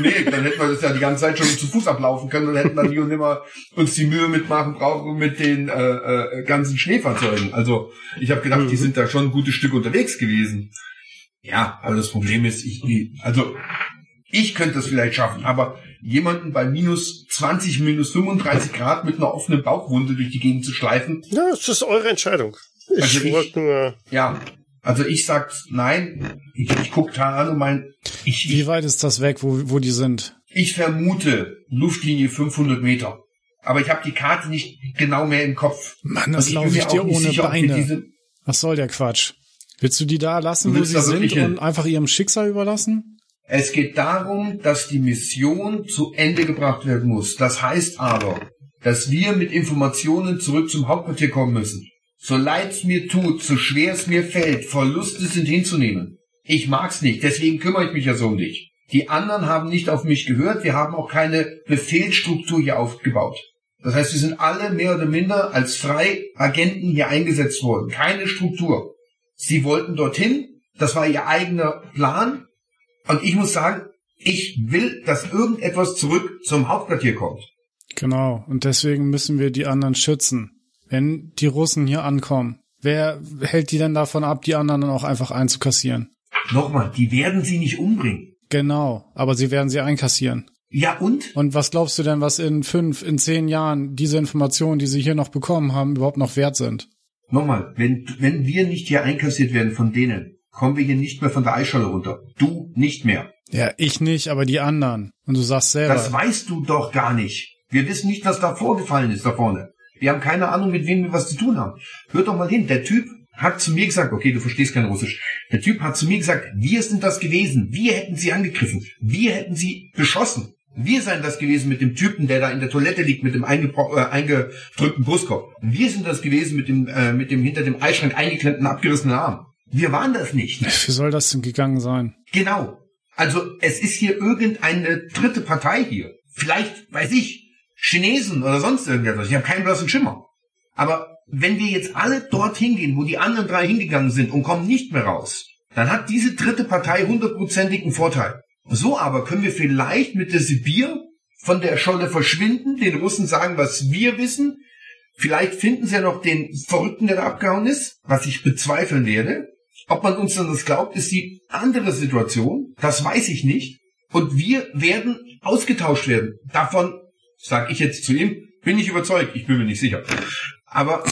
nee, dann hätten wir das ja die ganze Zeit schon zu Fuß ablaufen können und hätten dann nie und nimmer uns die Mühe mitmachen brauchen mit den äh, äh, ganzen Schneefahrzeugen. Also ich habe gedacht, die Mhm. sind da schon ein gutes Stück unterwegs gewesen. Ja, aber das Problem ist, ich, also ich könnte das vielleicht schaffen, aber jemanden bei minus 20, minus 35 Grad mit einer offenen Bauchwunde durch die Gegend zu schleifen, Ja, das ist eure Entscheidung. Ich Also ich- wollte nur, ja, also ich sag nein. Ich, ich guck da an und mein, ich, Wie weit ist das weg, wo, wo die sind? ich vermute Luftlinie 500 Meter. Aber ich habe die Karte nicht genau mehr im Kopf. Mann, das laufe ich dir ohne sicher, Beine. Was soll der Quatsch? Willst du die da lassen, wo sie sind und einfach ihrem Schicksal überlassen? es geht darum, dass die Mission zu Ende gebracht werden muss. Das heißt aber, dass wir mit Informationen zurück zum Hauptquartier kommen müssen. So leid es mir tut, so schwer es mir fällt, Verluste sind hinzunehmen. Ich mag's nicht, deswegen kümmere ich mich ja so um dich. Die anderen haben nicht auf mich gehört, wir haben auch keine Befehlsstruktur hier aufgebaut. Das heißt, wir sind alle mehr oder minder als Freiagenten hier eingesetzt worden. Keine Struktur. Sie wollten dorthin, das war ihr eigener Plan. Und ich muss sagen, ich will, dass irgendetwas zurück zum Hauptquartier kommt. Genau. Und deswegen müssen wir die anderen schützen. Wenn die Russen hier ankommen, wer hält die denn davon ab, die anderen dann auch einfach einzukassieren? Nochmal, die werden sie nicht umbringen. Genau. Aber sie werden sie einkassieren. Ja und? Und was glaubst du denn, was in fünf, in zehn Jahren diese Informationen, die sie hier noch bekommen haben, überhaupt noch wert sind? Nochmal, wenn, wenn wir nicht hier einkassiert werden von denen, kommen wir hier nicht mehr von der Eisscholle runter. Du nicht mehr. Ja, ich nicht, aber die anderen. Und du sagst selber. Das weißt du doch gar nicht. Wir wissen nicht, was da vorgefallen ist da vorne. Wir haben keine Ahnung, mit wem wir was zu tun haben. Hör doch mal hin, der Typ hat zu mir gesagt, okay, du verstehst kein Russisch. Der Typ hat zu mir gesagt, wir sind das gewesen. Wir hätten sie angegriffen. Wir hätten sie beschossen. Wir seien das gewesen mit dem Typen, der da in der Toilette liegt, mit dem äh, eingedrückten Brustkorb. Wir sind das gewesen mit dem, äh, mit dem hinter dem Eisschrank eingeklemmten, abgerissenen Arm. Wir waren das nicht. Wie soll das denn gegangen sein? Genau. Also es ist hier irgendeine dritte Partei hier. Vielleicht, weiß ich, Chinesen oder sonst irgendetwas. Ich habe keinen blassen Schimmer. Aber wenn wir jetzt alle dorthin gehen, wo die anderen drei hingegangen sind und kommen nicht mehr raus, dann hat diese dritte Partei hundertprozentigen Vorteil. So aber können wir vielleicht mit der Sibir von der Scholle verschwinden, den Russen sagen, was wir wissen. Vielleicht finden sie ja noch den Verrückten, der da abgehauen ist, was ich bezweifeln werde. Ob man uns dann das glaubt, ist die andere Situation. Das weiß ich nicht. Und wir werden ausgetauscht werden. Davon, sage ich jetzt zu ihm, bin ich überzeugt. Ich bin mir nicht sicher. Aber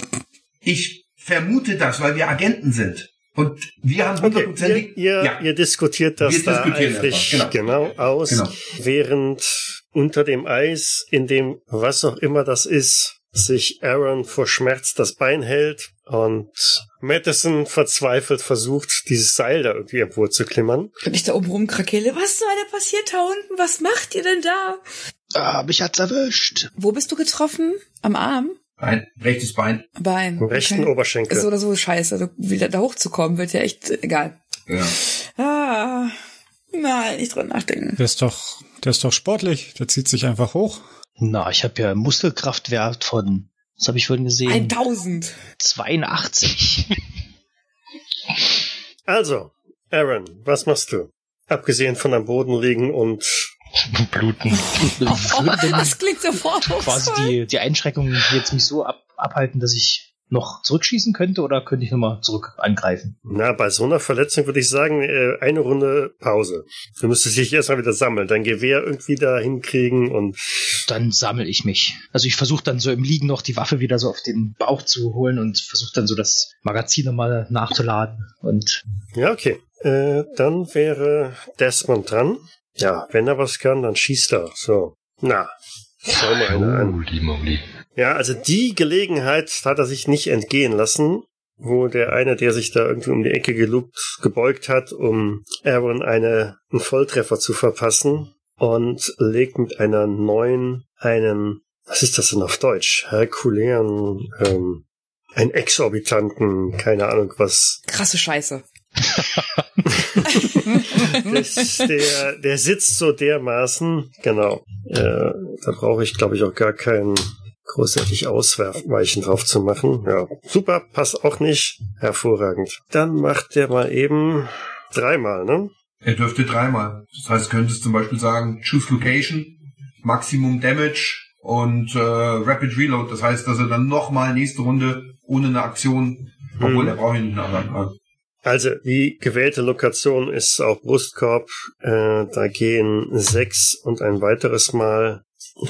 ich vermute das, weil wir Agenten sind. Und wir haben Okay, hundertprozentig. ihr, ihr, ja. ihr diskutiert das Wir da diskutieren eifrig einfach, genau. aus, Genau. während unter dem Eis, in dem was auch immer das ist, sich Aaron vor Schmerz das Bein hält und Madison verzweifelt versucht, dieses Seil da irgendwie emporzuklimmern. Und ich da oben rumkrakele. Was zur Hölle passiert da unten? Was macht ihr denn da? Ah, mich hat's erwischt. Wo bist du getroffen? Am Arm? Bein, rechtes Bein. Bein. Im rechten Okay. Oberschenkel. Ist so oder so scheiße. Also wieder da hochzukommen, wird ja echt egal. Ja. Ah, nein, nicht drüber nachdenken. Der ist doch, der ist doch sportlich. Der zieht sich einfach hoch. Na, ich habe ja einen Muskelkraftwert von, was habe ich vorhin gesehen? 1000. 82. Also, Aaron, was machst du? Abgesehen von am Boden liegen und *laughs* Bluten. Denn Das klingt so quasi vorwurfsvoll. die, die Einschränkungen jetzt mich so ab, abhalten, dass ich noch zurückschießen könnte oder könnte ich nochmal zurück angreifen? na, bei so einer Verletzung würde ich sagen, äh, eine Runde Pause. Du müsstest dich erstmal wieder sammeln, dein Gewehr irgendwie da hinkriegen und Dann sammle ich mich. Also ich versuche dann so im Liegen noch die Waffe wieder so auf den Bauch zu holen und versuche dann so das Magazin nochmal nachzuladen. Und ja, okay. Äh, dann wäre Desmond dran. Ja, wenn er was kann, dann schießt er. So. Na, schau mal einer an. Ja, also die Gelegenheit hat er sich nicht entgehen lassen, wo der eine, der sich da irgendwie um die Ecke gelugt, gebeugt hat, um Aaron eine, einen Volltreffer zu verpassen und legt mit einer neuen einen, was ist das denn auf Deutsch? Herkulären, ähm, einen exorbitanten, keine Ahnung was. Krasse Scheiße. *laughs* *laughs* Das, der, der sitzt so dermaßen, genau. Äh, da brauche ich, glaube ich, auch gar keinen großartig Ausweichen drauf zu machen. Ja, super, passt auch nicht. Hervorragend. Dann macht der mal eben dreimal, ne? Er dürfte dreimal. Das heißt, könntest zum Beispiel sagen, choose location, Maximum Damage und äh, Rapid Reload. Das heißt, dass er dann nochmal nächste Runde ohne eine Aktion, obwohl Mhm. er braucht ja nicht eine andere. Also die gewählte Lokation ist auch Brustkorb. Äh, da gehen sechs und ein weiteres Mal.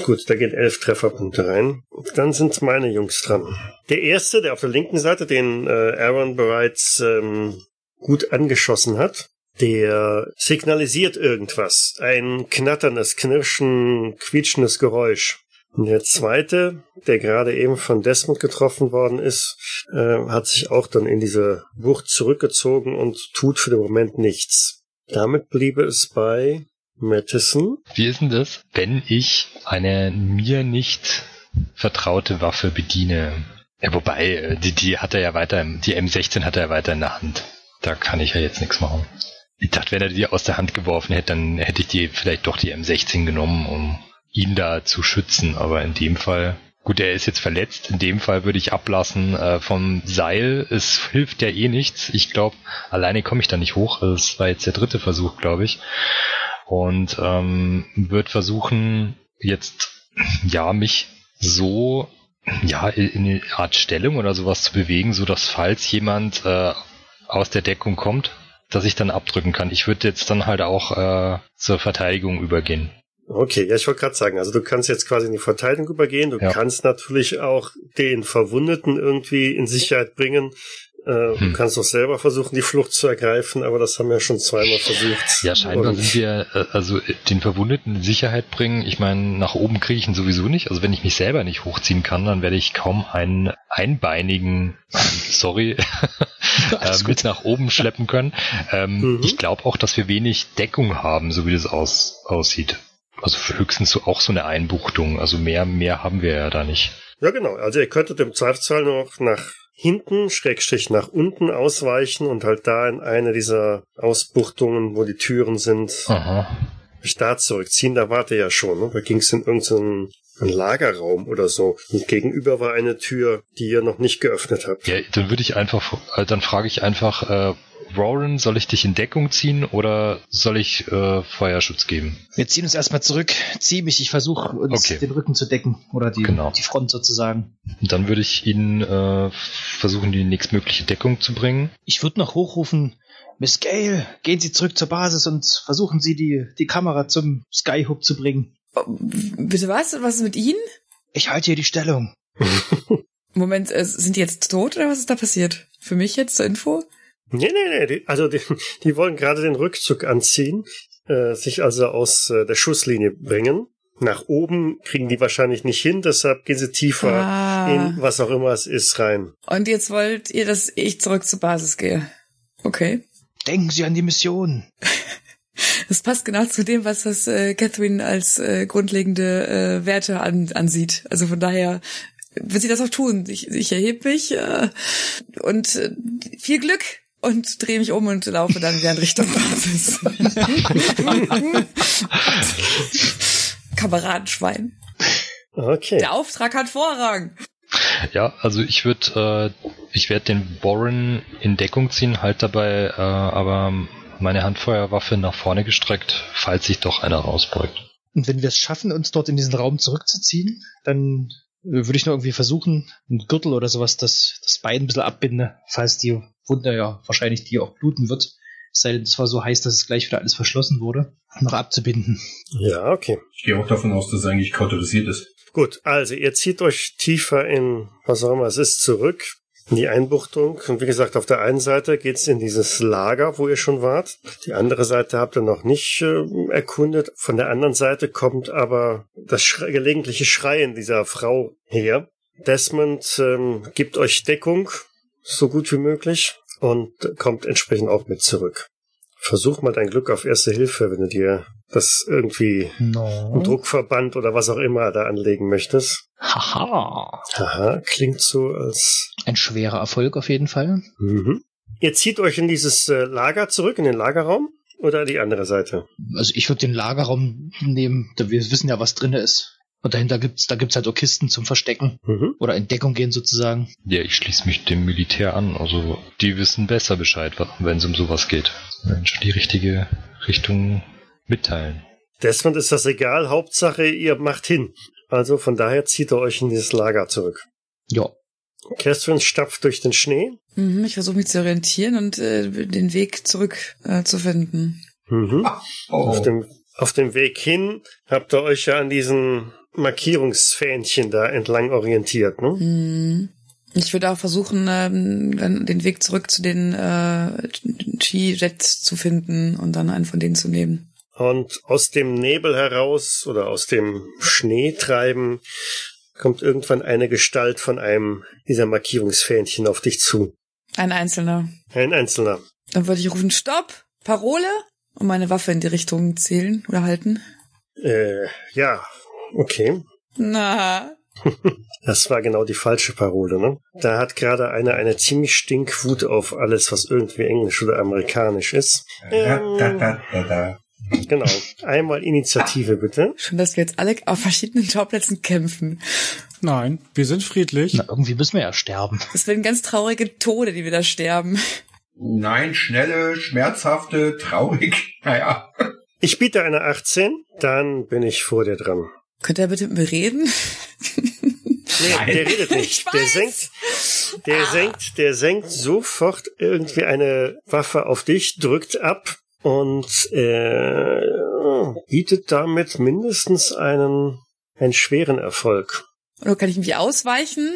Gut, da gehen elf Trefferpunkte rein. Dann sind meine Jungs dran. Der erste, der auf der linken Seite, den äh, Aaron bereits ähm, gut angeschossen hat, der signalisiert irgendwas. Ein knatterndes, knirschen, quietschendes Geräusch. Der zweite, der gerade eben von Desmond getroffen worden ist, äh, hat sich auch dann in diese Bucht zurückgezogen und tut für den Moment nichts. Damit bliebe es bei Mattison. Wie ist denn das, wenn ich eine mir nicht vertraute Waffe bediene? Ja, wobei, äh, die, die hat er ja weiter, die M16 hat er ja weiter in der Hand. Da kann ich ja jetzt nichts machen. Ich dachte, wenn er die aus der Hand geworfen hätte, dann hätte ich die vielleicht doch die M16 genommen, um ihn da zu schützen. Aber in dem Fall, gut, er ist jetzt verletzt. In dem Fall würde ich ablassen äh, vom Seil. Es hilft ja eh nichts. Ich glaube, alleine komme ich da nicht hoch. Das war jetzt der dritte Versuch, glaube ich und ähm, wird versuchen jetzt ja mich so ja in eine Art Stellung oder sowas zu bewegen, so dass falls jemand äh, aus der Deckung kommt, dass ich dann abdrücken kann. Ich würde jetzt dann halt auch äh, zur Verteidigung übergehen. Okay, ja, ich wollte gerade sagen, also du kannst jetzt quasi in die Verteidigung übergehen. Du Ja. kannst natürlich auch den Verwundeten irgendwie in Sicherheit bringen. Äh, Du Hm. kannst auch selber versuchen, die Flucht zu ergreifen, aber das haben wir schon zweimal versucht. Ja, scheinbar Und- sind wir äh, also äh, den Verwundeten in Sicherheit bringen. Ich meine, nach oben kriege ich ihn sowieso nicht. Also wenn ich mich selber nicht hochziehen kann, dann werde ich kaum einen einbeinigen, *laughs* sorry, *laughs* äh, mit nach oben schleppen können. Ähm, Mhm. Ich glaube auch, dass wir wenig Deckung haben, so wie das aus, aussieht. Also höchstens so auch so eine Einbuchtung. Also mehr, mehr haben wir ja da nicht. Ja, genau. Also ihr könntet im Zweifelsfall noch nach hinten, Schrägstrich nach unten ausweichen und halt da in eine dieser Ausbuchtungen, wo die Türen sind, Aha. euch da zurückziehen. Da wart ihr ja schon. Ne? Da ging es in irgendeinen einen Lagerraum oder so. Und gegenüber war eine Tür, die ihr noch nicht geöffnet habt. Ja, dann würde ich einfach, äh, dann frage ich einfach, äh, Warren, soll ich dich in Deckung ziehen oder soll ich äh, Feuerschutz geben? Wir ziehen uns erstmal zurück, zieh mich, ich versuche uns Okay. den Rücken zu decken oder die, Genau. die Front sozusagen. Und dann würde ich ihn äh, versuchen, die nächstmögliche Deckung zu bringen. Ich würde noch hochrufen, Miss Gale, gehen Sie zurück zur Basis und versuchen Sie die, die Kamera zum Skyhook zu bringen. Bitte was? Was ist mit Ihnen? Ich halte hier die Stellung. *laughs* Moment, äh, sind die jetzt tot oder was ist da passiert? Für mich jetzt zur Info? Nee, nee, nee. Die, also die, *laughs* die wollen gerade den Rückzug anziehen, äh, sich also aus äh, der Schusslinie bringen. Nach oben kriegen die wahrscheinlich nicht hin, deshalb gehen sie tiefer Ah. in was auch immer es ist rein. Und jetzt wollt ihr, dass ich zurück zur Basis gehe. Okay. Denken Sie an die Mission. *laughs* Das passt genau zu dem, was das äh, Catherine als äh, grundlegende äh, Werte an, ansieht. Also von daher wird sie das auch tun. Ich, ich erhebe mich äh, und äh, viel Glück und drehe mich um und laufe dann wieder in Richtung Basis. *laughs* Kameradenschwein. Okay. Der Auftrag hat Vorrang. Ja, also ich würde, äh, ich werde den Warren in Deckung ziehen, halt dabei äh, aber meine Handfeuerwaffe nach vorne gestreckt, falls sich doch einer rausbeugt. Und wenn wir es schaffen, uns dort in diesen Raum zurückzuziehen, dann würde ich noch irgendwie versuchen, einen Gürtel oder sowas, das, das Bein ein bisschen abbinden, falls die Wunde ja wahrscheinlich die auch bluten wird. Es sei denn, es war so heiß, dass es gleich wieder alles verschlossen wurde, noch abzubinden. Ja, okay. Ich gehe auch davon aus, dass er eigentlich kautorisiert ist. Gut, also ihr zieht euch tiefer in, was auch immer es ist, zurück. Die Einbuchtung. Und wie gesagt, auf der einen Seite geht's in dieses Lager, wo ihr schon wart. Die andere Seite habt ihr noch nicht äh, erkundet. Von der anderen Seite kommt aber das Schre gelegentliche Schreien dieser Frau her. Desmond ähm, gibt euch Deckung, so gut wie möglich, und kommt entsprechend auch mit zurück. Versuch mal dein Glück auf Erste Hilfe, wenn du dir das irgendwie einen No. Druckverband oder was auch immer da anlegen möchtest. Haha. Haha, klingt so als. Ein schwerer Erfolg auf jeden Fall. Mhm. Ihr zieht euch in dieses äh, Lager zurück, in den Lagerraum oder die andere Seite? Also ich würde den Lagerraum nehmen, da wir wissen ja, was drin ist. Und dahinter gibt's, da gibt's halt auch Kisten zum Verstecken Mhm. oder in Deckung gehen sozusagen. Ja, ich schließe mich dem Militär an. Also die wissen besser Bescheid, wenn es um sowas geht. Wenn schon die richtige Richtung mitteilen. Desmond ist das egal, Hauptsache ihr macht hin. Also von daher zieht ihr euch in dieses Lager zurück. Ja. Catherine stapft durch den Schnee. Mhm, ich versuche mich zu orientieren und äh, den Weg zurück äh, zu finden. Mhm. Oh, Auf, dem, auf dem Weg hin habt ihr euch ja an diesen Markierungsfähnchen da entlang orientiert, ne? Mhm. Ich würde auch versuchen, ähm, dann den Weg zurück zu den äh, Ski-Jets zu finden und dann einen von denen zu nehmen. Und aus dem Nebel heraus oder aus dem Schneetreiben kommt irgendwann eine Gestalt von einem dieser Markierungsfähnchen auf dich zu. Ein Einzelner. Ein Einzelner. Dann würde ich rufen, Stopp, Parole und meine Waffe in die Richtung zählen oder halten. Äh, ja, okay. Na, *laughs* Das war genau die falsche Parole, ne? Da hat gerade einer eine ziemlich Stinkwut auf alles, was irgendwie englisch oder amerikanisch ist. Da, da, da, da, da. Genau. Einmal Initiative, bitte. schon, dass wir jetzt alle auf verschiedenen Schauplätzen kämpfen. Nein, wir sind friedlich. Na, irgendwie müssen wir ja sterben. Das werden ganz traurige Tode, die wir da sterben. Nein, schnelle, schmerzhafte, traurig. *laughs* Naja. Ich biete eine 18, dann bin ich vor dir dran. Könnt ihr bitte mit mir reden? Nee, Nein. der redet nicht. Ich Der senkt, der senkt, der senkt sofort irgendwie eine Waffe auf dich, drückt ab und äh, bietet damit mindestens einen, einen schweren Erfolg. Oder kann ich mich ausweichen?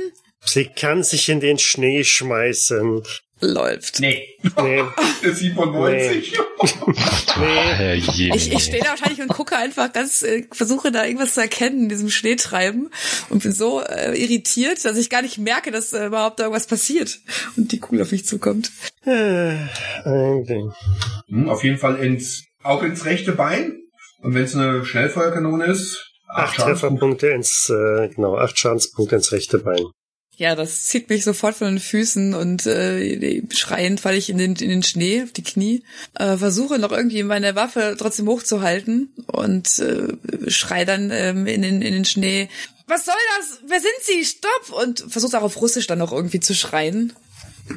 Sie kann sich in den Schnee schmeißen. Läuft. Nee. Nee, *laughs* Der 97. nee. Je. Ich, ich stehe da wahrscheinlich und gucke einfach ganz, äh, versuche da irgendwas zu erkennen in diesem Schneetreiben und bin so äh, irritiert, dass ich gar nicht merke, dass äh, überhaupt da irgendwas passiert und die Kugel auf mich zukommt. Äh, ein Ding. Hm, auf jeden Fall ins, auch ins rechte Bein. Und wenn es eine Schnellfeuerkanone ist, Acht Schadenspunkte. Trefferpunkte ins, äh, genau, acht Schadenspunkte ins rechte Bein. Ja, das zieht mich sofort von den Füßen und äh, schreiend falle ich in den, in den Schnee, auf die Knie. Äh, versuche noch irgendwie meine Waffe trotzdem hochzuhalten und äh, schrei dann ähm, in, den, in den Schnee. Was soll das? Wer sind Sie? Stopp! Und versuche auch auf Russisch dann noch irgendwie zu schreien.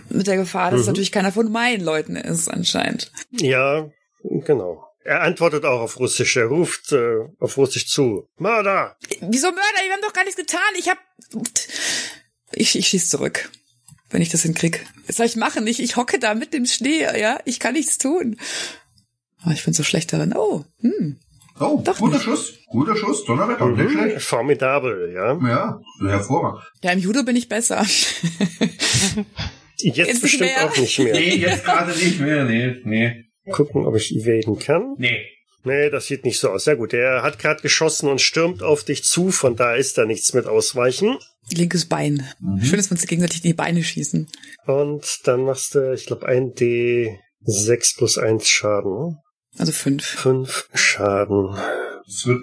Mit der Gefahr, dass es natürlich keiner von meinen Leuten ist, anscheinend. Ja, genau. Er antwortet auch auf Russisch. Er ruft äh, auf Russisch zu. Mörder! Wieso Mörder? Wir haben doch gar nichts getan. Ich hab. Ich, ich schieß zurück, wenn ich das hinkrieg. Was soll ich machen? Ich, ich hocke da mit dem Schnee, ja. Ich kann nichts tun. Oh, ich bin so schlecht darin. Oh, hm. Oh, Doch guter nicht. Schuss. Guter Schuss. Donnerwetter. Nicht Mhm, schlecht. formidabel, ja. Ja, hervorragend. Ja, im Judo bin ich besser. *laughs* Jetzt, Jetzt nicht bestimmt mehr. auch nicht mehr. Nee, jetzt gerade nicht mehr. Nee, nee. Gucken, ob ich evaden kann. Nee. Nee, das sieht nicht so aus. Sehr gut. Er hat gerade geschossen und stürmt auf dich zu, von da ist da nichts mit ausweichen. Linkes Bein. Schön, dass wir uns gegenseitig in die Beine schießen. Und dann machst du, ich glaube, ein D6 plus 1 Schaden. ne? Also fünf. 5 Schaden. Das wird,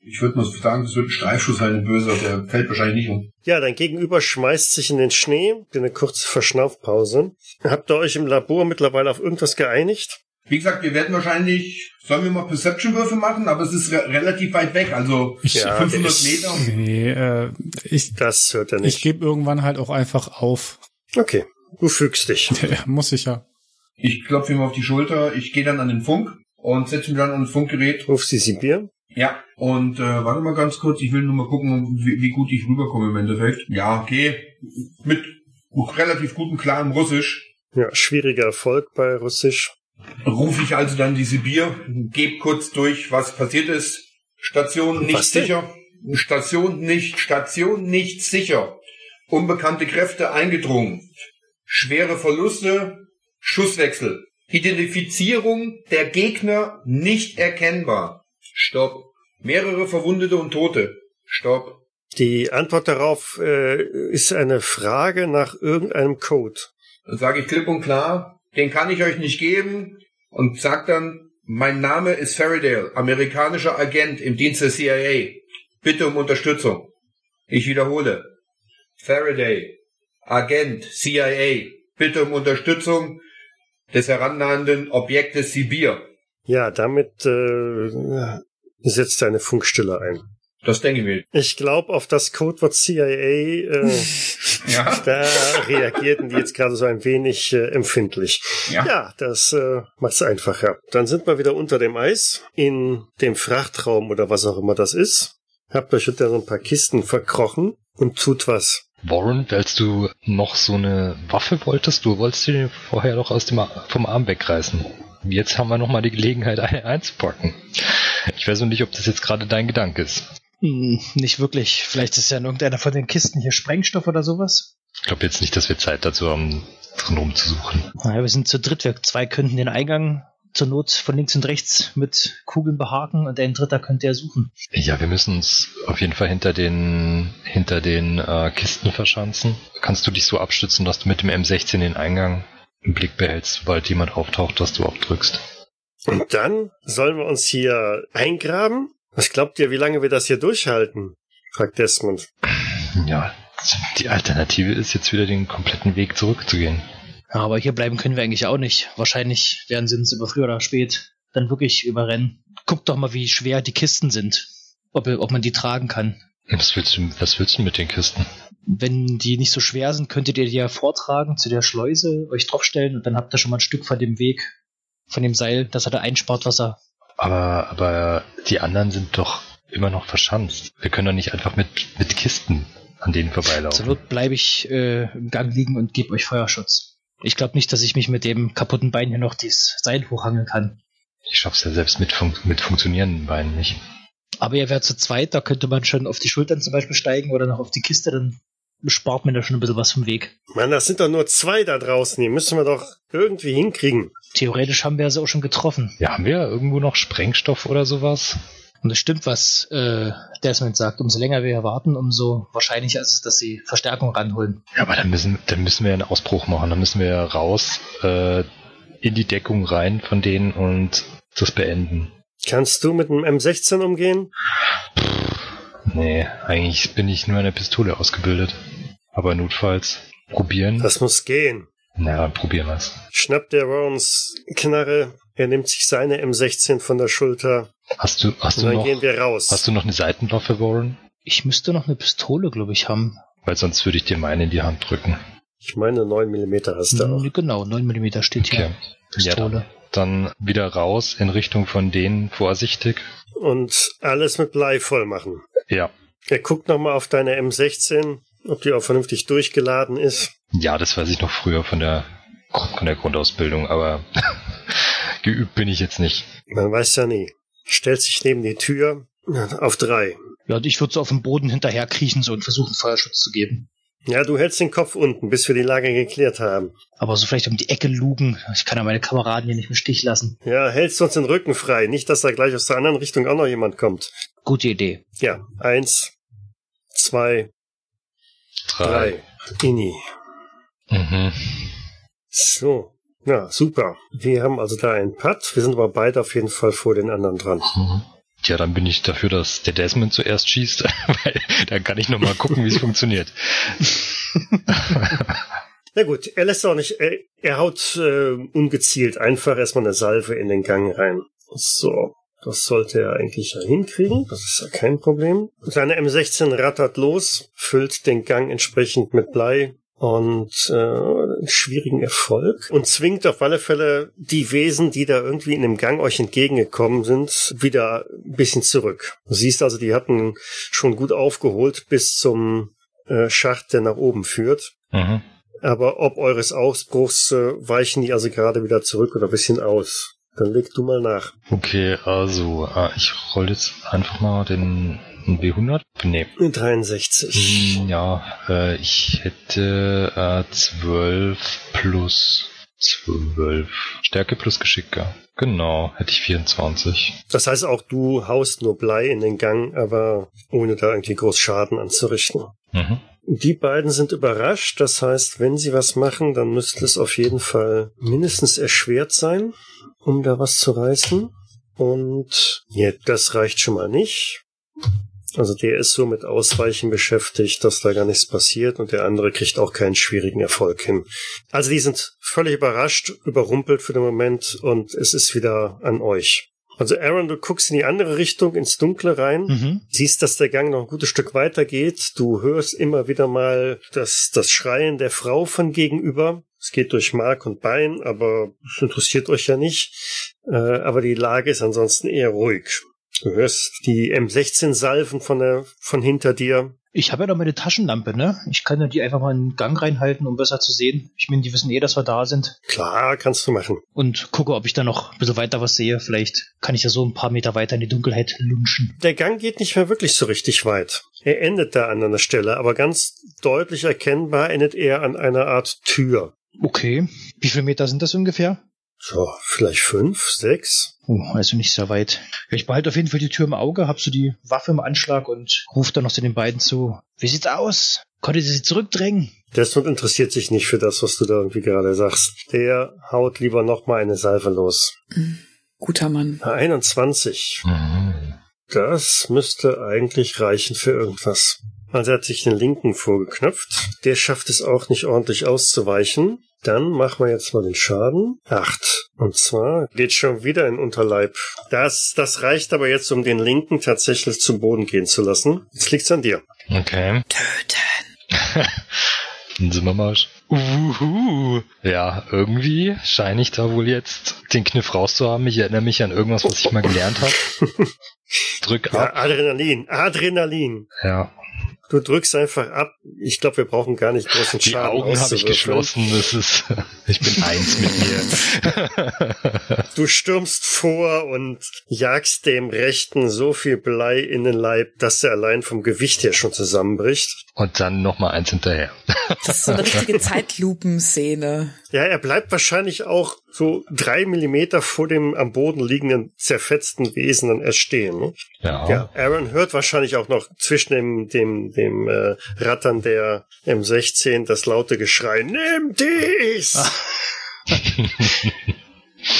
ich würde mal sagen, das wird ein Streifschuss sein, ein böser. Der fällt wahrscheinlich nicht um. Ja, dein Gegenüber schmeißt sich in den Schnee, eine kurze Verschnaufpause. Habt ihr euch im Labor mittlerweile auf irgendwas geeinigt? Wie gesagt, wir werden wahrscheinlich, sollen wir mal Perception-Würfe machen, aber es ist re relativ weit weg, also Ich- Ja, 500 ich- Meter. Nee, äh, ich, Das hört er ich nicht. gebe irgendwann halt auch einfach auf. Okay, du fügst dich. *laughs* Ja, Muss ich ja. Ich klopfe ihm auf die Schulter, ich gehe dann an den Funk und setze mich dann an das Funkgerät. Ruf sie Sibir. Ja, und äh, warte mal ganz kurz, ich will nur mal gucken, wie, wie gut ich rüberkomme im Endeffekt. Ja, okay, mit relativ gutem, klarem Russisch Ja, schwieriger Erfolg bei Russisch. Rufe ich also dann die Sibir, gebe kurz durch, was passiert ist. Station nicht sicher. Station nicht, Station nicht sicher. Unbekannte Kräfte eingedrungen. Schwere Verluste, Schusswechsel. Identifizierung der Gegner nicht erkennbar. Stopp. Mehrere Verwundete und Tote. Stopp. Die Antwort darauf äh, ist eine Frage nach irgendeinem Code. Dann sage ich klipp und klar, den kann ich euch nicht geben und sag dann, mein Name ist Faradale, amerikanischer Agent im Dienst der CIA. Bitte um Unterstützung. Ich wiederhole. Faraday, Agent CIA. Bitte um Unterstützung des herannahenden Objektes Sibir. Ja, damit äh, setzt eine Funkstille ein. Das denke ich mir. Ich glaube, auf das Codewort CIA, äh, *laughs* Ja. da reagierten die jetzt gerade so ein wenig äh, empfindlich. Ja. Ja, das äh, macht's einfacher. Dann sind wir wieder unter dem Eis, in dem Frachtraum oder was auch immer das ist. Habt euch hinter so ein paar Kisten verkrochen und tut was. Warren, weil du noch so eine Waffe wolltest, du wolltest die vorher doch aus dem Ar- vom Arm wegreißen. Jetzt haben wir nochmal die Gelegenheit, eine einzupacken. Ich weiß noch nicht, ob das jetzt gerade dein Gedanke ist. Hm, nicht wirklich. Vielleicht ist ja in irgendeiner von den Kisten hier Sprengstoff oder sowas. Ich glaube jetzt nicht, dass wir Zeit dazu haben, drin rumzusuchen. Naja, wir sind zu dritt. Wir zwei könnten den Eingang zur Not von links und rechts mit Kugeln behaken und ein dritter könnte er suchen. Ja, wir müssen uns auf jeden Fall hinter den hinter den äh, Kisten verschanzen. Kannst du dich so abstützen, dass du mit dem M16 den Eingang im Blick behältst, sobald jemand auftaucht, dass du abdrückst? Und dann sollen wir uns hier eingraben? Was glaubt ihr, wie lange wir das hier durchhalten? fragt Desmond. Ja, die Alternative ist jetzt wieder den kompletten Weg zurückzugehen. Ja, aber hier bleiben können wir eigentlich auch nicht. Wahrscheinlich werden sie uns über früh oder spät dann wirklich überrennen. Guck doch mal, wie schwer die Kisten sind. Ob, ob man die tragen kann. Was willst du, was willst du mit den Kisten? Wenn die nicht so schwer sind, könntet ihr die ja vortragen zu der Schleuse, euch draufstellen und dann habt ihr schon mal ein Stück von dem Weg, von dem Seil, dass er da einspart, was er. Aber, aber die anderen sind doch immer noch verschanzt. Wir können doch nicht einfach mit, mit Kisten an denen Zur vorbeilaufen. Not bleibe ich äh, im Gang liegen und gebe euch Feuerschutz. Ich glaube nicht, dass ich mich mit dem kaputten Bein hier noch dieses Seil hochhangeln kann. Ich schaff's ja selbst mit, fun mit funktionierenden Beinen nicht. Aber ihr wärt zu zweit, da könnte man schon auf die Schultern zum Beispiel steigen oder noch auf die Kiste, dann spart man da schon ein bisschen was vom Weg. Mann, das sind doch nur zwei da draußen. Die müssen wir doch irgendwie hinkriegen. Theoretisch haben wir sie auch schon getroffen. Ja, haben wir irgendwo noch Sprengstoff oder sowas? Und es stimmt, was äh, Desmond sagt. Umso länger wir hier warten, umso wahrscheinlicher ist es, dass sie Verstärkung ranholen. Ja, aber dann müssen, dann müssen wir einen Ausbruch machen. Dann müssen wir raus, äh, in die Deckung rein von denen und das beenden. Kannst du mit einem M16 umgehen? Nee, eigentlich bin ich nur eine Pistole ausgebildet. Aber notfalls probieren. Das muss gehen. Na, probieren wir's. Schnappt der Rowns Knarre. Er nimmt sich seine M16 von der Schulter. Hast du, hast Und du dann noch, gehen wir raus. hast du noch eine Seitenwaffe, Warren? Ich müsste noch eine Pistole, glaube ich, haben. Weil sonst würde ich dir meine in die Hand drücken. ich meine, 9 mm hast du auch. Genau, 9 mm steht hier. Okay. Ja, Pistole. dann, dann wieder raus in Richtung von denen, vorsichtig. Und alles mit Blei voll machen. Ja. Er guckt nochmal auf deine M16, ob die auch vernünftig durchgeladen ist. Ja, das weiß ich noch früher von der, von der Grundausbildung, aber *laughs* geübt bin ich jetzt nicht. Man weiß ja nie. Stellt sich neben die Tür auf drei. Ja, und ich würde so auf dem Boden hinterher kriechen so und versuchen, Feuerschutz zu geben. Ja, du hältst den Kopf unten, bis wir die Lage geklärt haben. Aber so vielleicht um die Ecke lugen. Ich kann ja meine Kameraden hier nicht im Stich lassen. Ja, hältst uns den Rücken frei. Nicht, dass da gleich aus der anderen Richtung auch noch jemand kommt. Gute Idee. Ja, eins, zwei, drei. Inni. Mhm. So. Ja, super. Wir haben also da einen Putt. Wir sind aber beide auf jeden Fall vor den anderen dran. Mhm. Ja, dann bin ich dafür, dass der Desmond zuerst schießt, *laughs* weil dann kann ich nochmal gucken, wie es funktioniert. *laughs* Na gut, er lässt auch nicht, er, er haut äh, ungezielt einfach erstmal eine Salve in den Gang rein. So, das sollte er eigentlich ja hinkriegen, das ist ja kein Problem. Seine M16 rattert los, füllt den Gang entsprechend mit Blei und äh, einen schwierigen Erfolg und zwingt auf alle Fälle die Wesen, die da irgendwie in dem Gang euch entgegengekommen sind, wieder ein bisschen zurück. Du siehst also, die hatten schon gut aufgeholt bis zum äh, Schacht, der nach oben führt. Mhm. Aber ob eures Ausbruchs äh, weichen die also gerade wieder zurück oder ein bisschen aus? Dann leg du mal nach. Okay, also äh, ich roll jetzt einfach mal den W100. Nee. 63. Hm, Ja, äh, ich hätte äh, 12 plus 12. Stärke plus Geschick, ja. Genau, hätte ich 24. Das heißt auch, du haust nur Blei in den Gang, aber ohne da irgendwie groß Schaden anzurichten. Mhm. Die beiden sind überrascht. Das heißt, wenn sie was machen, dann müsste es auf jeden Fall mindestens erschwert sein, um da was zu reißen. Und ja, das reicht schon mal nicht. Also der ist so mit Ausweichen beschäftigt, dass da gar nichts passiert und der andere kriegt auch keinen schwierigen Erfolg hin. Also die sind völlig überrascht, überrumpelt für den Moment und es ist wieder an euch. Also Aaron, du guckst in die andere Richtung, ins Dunkle rein, Mhm. siehst, dass der Gang noch ein gutes Stück weiter geht. Du hörst immer wieder mal das, das Schreien der Frau von gegenüber. Es geht durch Mark und Bein, aber es interessiert euch ja nicht. Äh, aber die Lage ist ansonsten eher ruhig. Du hörst die M16-Salven von, der, von hinter dir. Ich habe ja noch meine Taschenlampe, ne? Ich kann ja die einfach mal in den Gang reinhalten, um besser zu sehen. Ich meine, die wissen eh, dass wir da sind. Klar, kannst du machen. Und gucke, ob ich da noch ein bisschen weiter was sehe. Vielleicht kann ich ja so ein paar Meter weiter in die Dunkelheit lunchen. Der Gang geht nicht mehr wirklich so richtig weit. Er endet da an einer Stelle, aber ganz deutlich erkennbar endet er an einer Art Tür. Okay. Wie viele Meter sind das ungefähr? So, vielleicht fünf, sechs. Oh, also nicht sehr weit. Ich behalte auf jeden Fall die Tür im Auge, hab so die Waffe im Anschlag und rufe dann noch zu den beiden zu. Wie sieht's aus? Konntet ihr sie zurückdrängen? Desmond interessiert sich nicht für das, was du da irgendwie gerade sagst. Der haut lieber nochmal eine Salve los. Guter Mann. 21. Mhm. Das müsste eigentlich reichen für irgendwas. Also er hat sich den linken vorgeknöpft. Der schafft es auch nicht ordentlich auszuweichen. Dann machen wir jetzt mal den Schaden. Acht. Und zwar geht schon wieder in Unterleib. Das, das reicht aber jetzt, um den linken tatsächlich zu Boden gehen zu lassen. Jetzt liegt's an dir. Okay. Töten. Dann sind wir mal. Uhu. Ja, irgendwie scheine ich da wohl jetzt den Kniff rauszuhaben. Ich erinnere mich an irgendwas, was ich mal gelernt habe. *laughs* Drück Ja, ab. Adrenalin. Adrenalin. Ja, Du drückst einfach ab. Ich glaube, wir brauchen gar nicht großen die Schaden Augen habe ich geschlossen. Das ist, ich bin eins mit mir. *laughs* Du stürmst vor und jagst dem Rechten so viel Blei in den Leib, dass er allein vom Gewicht her schon zusammenbricht. Und dann noch mal eins hinterher. Das ist so eine richtige Zeitlupenszene. Ja, er bleibt wahrscheinlich auch so drei Millimeter vor dem am Boden liegenden zerfetzten Wesen dann erst stehen. Ne? Ja. Ja, Aaron hört wahrscheinlich auch noch zwischen dem, dem, dem äh, Rattern der M16 das laute Geschrei, nimm dies! *laughs*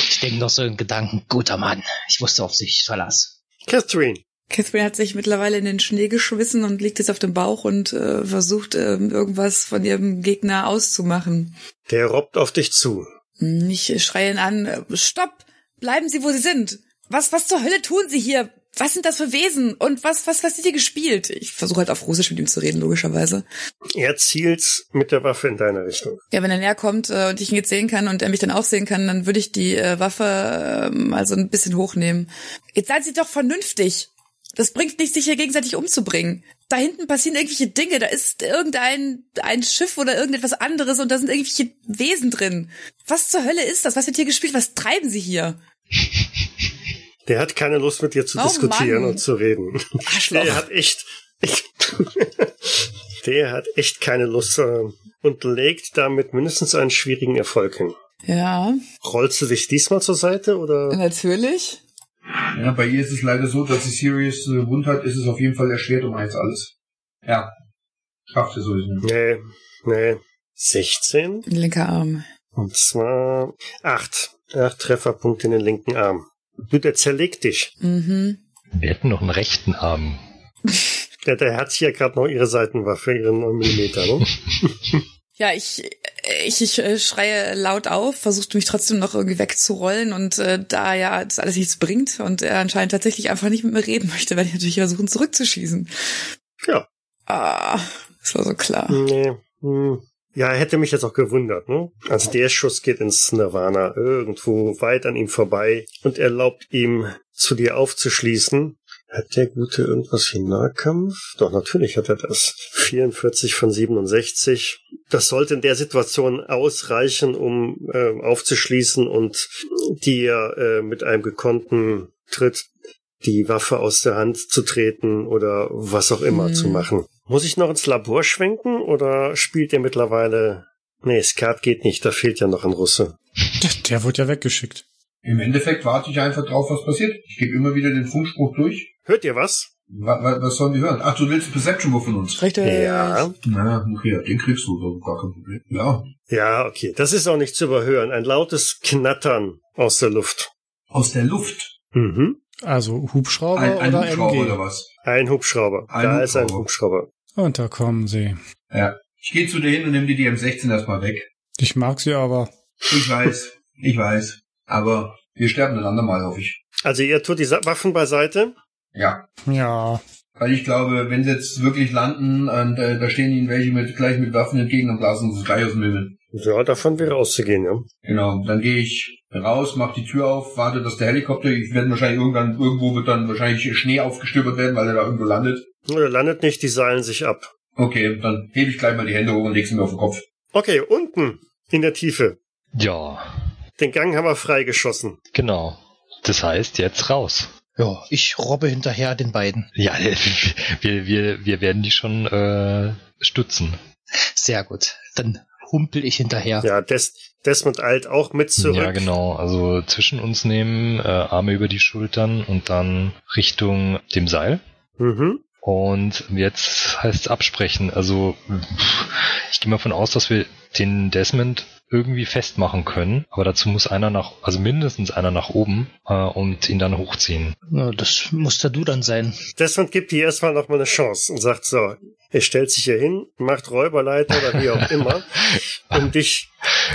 Ich denke noch so in Gedanken, guter Mann. Ich wusste auf sich verlass. Catherine, Catherine hat sich mittlerweile in den Schnee geschmissen und liegt jetzt auf dem Bauch und äh, versucht ähm, irgendwas von ihrem Gegner auszumachen. der robbt auf dich zu. Hm, Ich schreie ihn an, stopp! Bleiben Sie, wo Sie sind! Was, was zur Hölle tun Sie hier? Was sind das für Wesen? Und was, was, was ist hier gespielt? Ich versuche halt auf Russisch mit ihm zu reden, logischerweise. Er zielt mit der Waffe in deine Richtung. Ja, wenn er näher kommt äh, und ich ihn jetzt sehen kann und er mich dann auch sehen kann, dann würde ich die äh, Waffe äh, mal so ein bisschen hochnehmen. Jetzt seid Sie doch vernünftig. Das bringt nichts, sich hier gegenseitig umzubringen. Da hinten passieren irgendwelche Dinge, da ist irgendein ein Schiff oder irgendetwas anderes und da sind irgendwelche Wesen drin. Was zur Hölle ist das? Was wird hier gespielt? Was treiben Sie hier? Der hat keine Lust mit dir zu Oh, diskutieren Mann. und zu reden. Arschloch. Der hat echt. Ich, *laughs* Der hat echt keine Lust äh, und legt damit mindestens einen schwierigen Erfolg hin. Ja, Rollst du dich diesmal zur Seite oder? natürlich. Ja, bei ihr ist es leider so, dass sie Sirius äh, wund hat, ist es auf jeden Fall erschwert um eins alles. Ja. Schafft sie sowieso nicht. Nee, nee. 16? Linker Arm. Und zwar acht. Acht Trefferpunkte in den linken Arm. Du, der zerlegt dich. Mhm. Wir hätten noch einen rechten Arm. Der, der hat hier gerade noch ihre Seitenwaffe, ihre 9 Millimeter, ne? *laughs* Ja, ich, ich, ich äh, schreie laut auf, versucht mich trotzdem noch irgendwie wegzurollen und äh, da ja das alles nichts bringt und er anscheinend tatsächlich einfach nicht mit mir reden möchte, werde ich natürlich versuchen zurückzuschießen. Ja. Ah, das war so klar. Nee. Hm. Ja, hätte mich jetzt auch gewundert, ne? Also der Schuss geht ins Nirvana, irgendwo weit an ihm vorbei und erlaubt ihm, zu dir aufzuschließen. Hat der Gute irgendwas wie Nahkampf? Doch, natürlich hat er das. 44 von 67. Das sollte in der Situation ausreichen, um äh, aufzuschließen und dir äh, mit einem gekonnten Tritt die Waffe aus der Hand zu treten oder was auch immer Hm. zu machen. Muss ich noch ins Labor schwenken oder spielt ihr mittlerweile... Nee, Skat geht nicht, da fehlt ja noch ein Russe. Der, der wurde ja weggeschickt. Im Endeffekt warte ich einfach drauf, was passiert. Ich gebe immer wieder den Funkspruch durch. Hört ihr was? Wa wa was sollen wir hören? Ach, du willst Perception von uns? Richtig. Ja. Na, okay, ja, den kriegst du, so gar kein Problem. Ja. Ja, okay. Das ist auch nicht zu überhören. Ein lautes Knattern aus der Luft. Aus der Luft. Mhm. Also Hubschrauber Ein, ein oder Hubschrauber MG? oder was? Ein Hubschrauber. Ein da ist ein Hubschrauber. Hubschrauber. Und da kommen sie. Ja. Ich gehe zu dir hin und nimm dir die M16 erstmal weg. Ich mag sie aber. Ich weiß, ich weiß. Aber wir sterben ein andermal, hoffe ich. Also ihr tut die Waffen beiseite. Ja. Ja. Weil ich glaube, wenn sie jetzt wirklich landen und äh, da stehen ihnen welche mit gleich mit Waffen entgegen und blasen sie es gleich aus dem Himmel. Ja, davon wäre auszugehen, ja. Genau. Dann gehe ich raus, mach die Tür auf, warte, dass der Helikopter, ich werde wahrscheinlich irgendwann, irgendwo wird dann wahrscheinlich Schnee aufgestöbert werden, weil er da irgendwo landet. Oder landet nicht, die seilen sich ab. Okay, dann hebe ich gleich mal die Hände hoch und leg sie mir auf den Kopf. Okay, unten in der Tiefe. Ja, Den Gang haben wir freigeschossen. genau. Das heißt, jetzt raus. Ja, ich robbe hinterher den beiden. Ja, *laughs* wir, wir, wir werden die schon äh, stützen. Sehr gut. Dann humpel ich hinterher. Ja, Des Desmond eilt auch mit zurück. Ja, genau. Also zwischen uns nehmen, äh, Arme über die Schultern und dann Richtung dem Seil. Mhm. Und jetzt heißt es absprechen. Also ich gehe mal von aus, dass wir den Desmond irgendwie festmachen können. Aber dazu muss einer nach, also mindestens einer nach oben äh, und ihn dann hochziehen. Na, das muss der du dann sein. Desmond gibt dir erstmal noch mal eine Chance und sagt so, er stellt sich hier hin, macht Räuberleiter oder wie auch immer, *laughs* um dich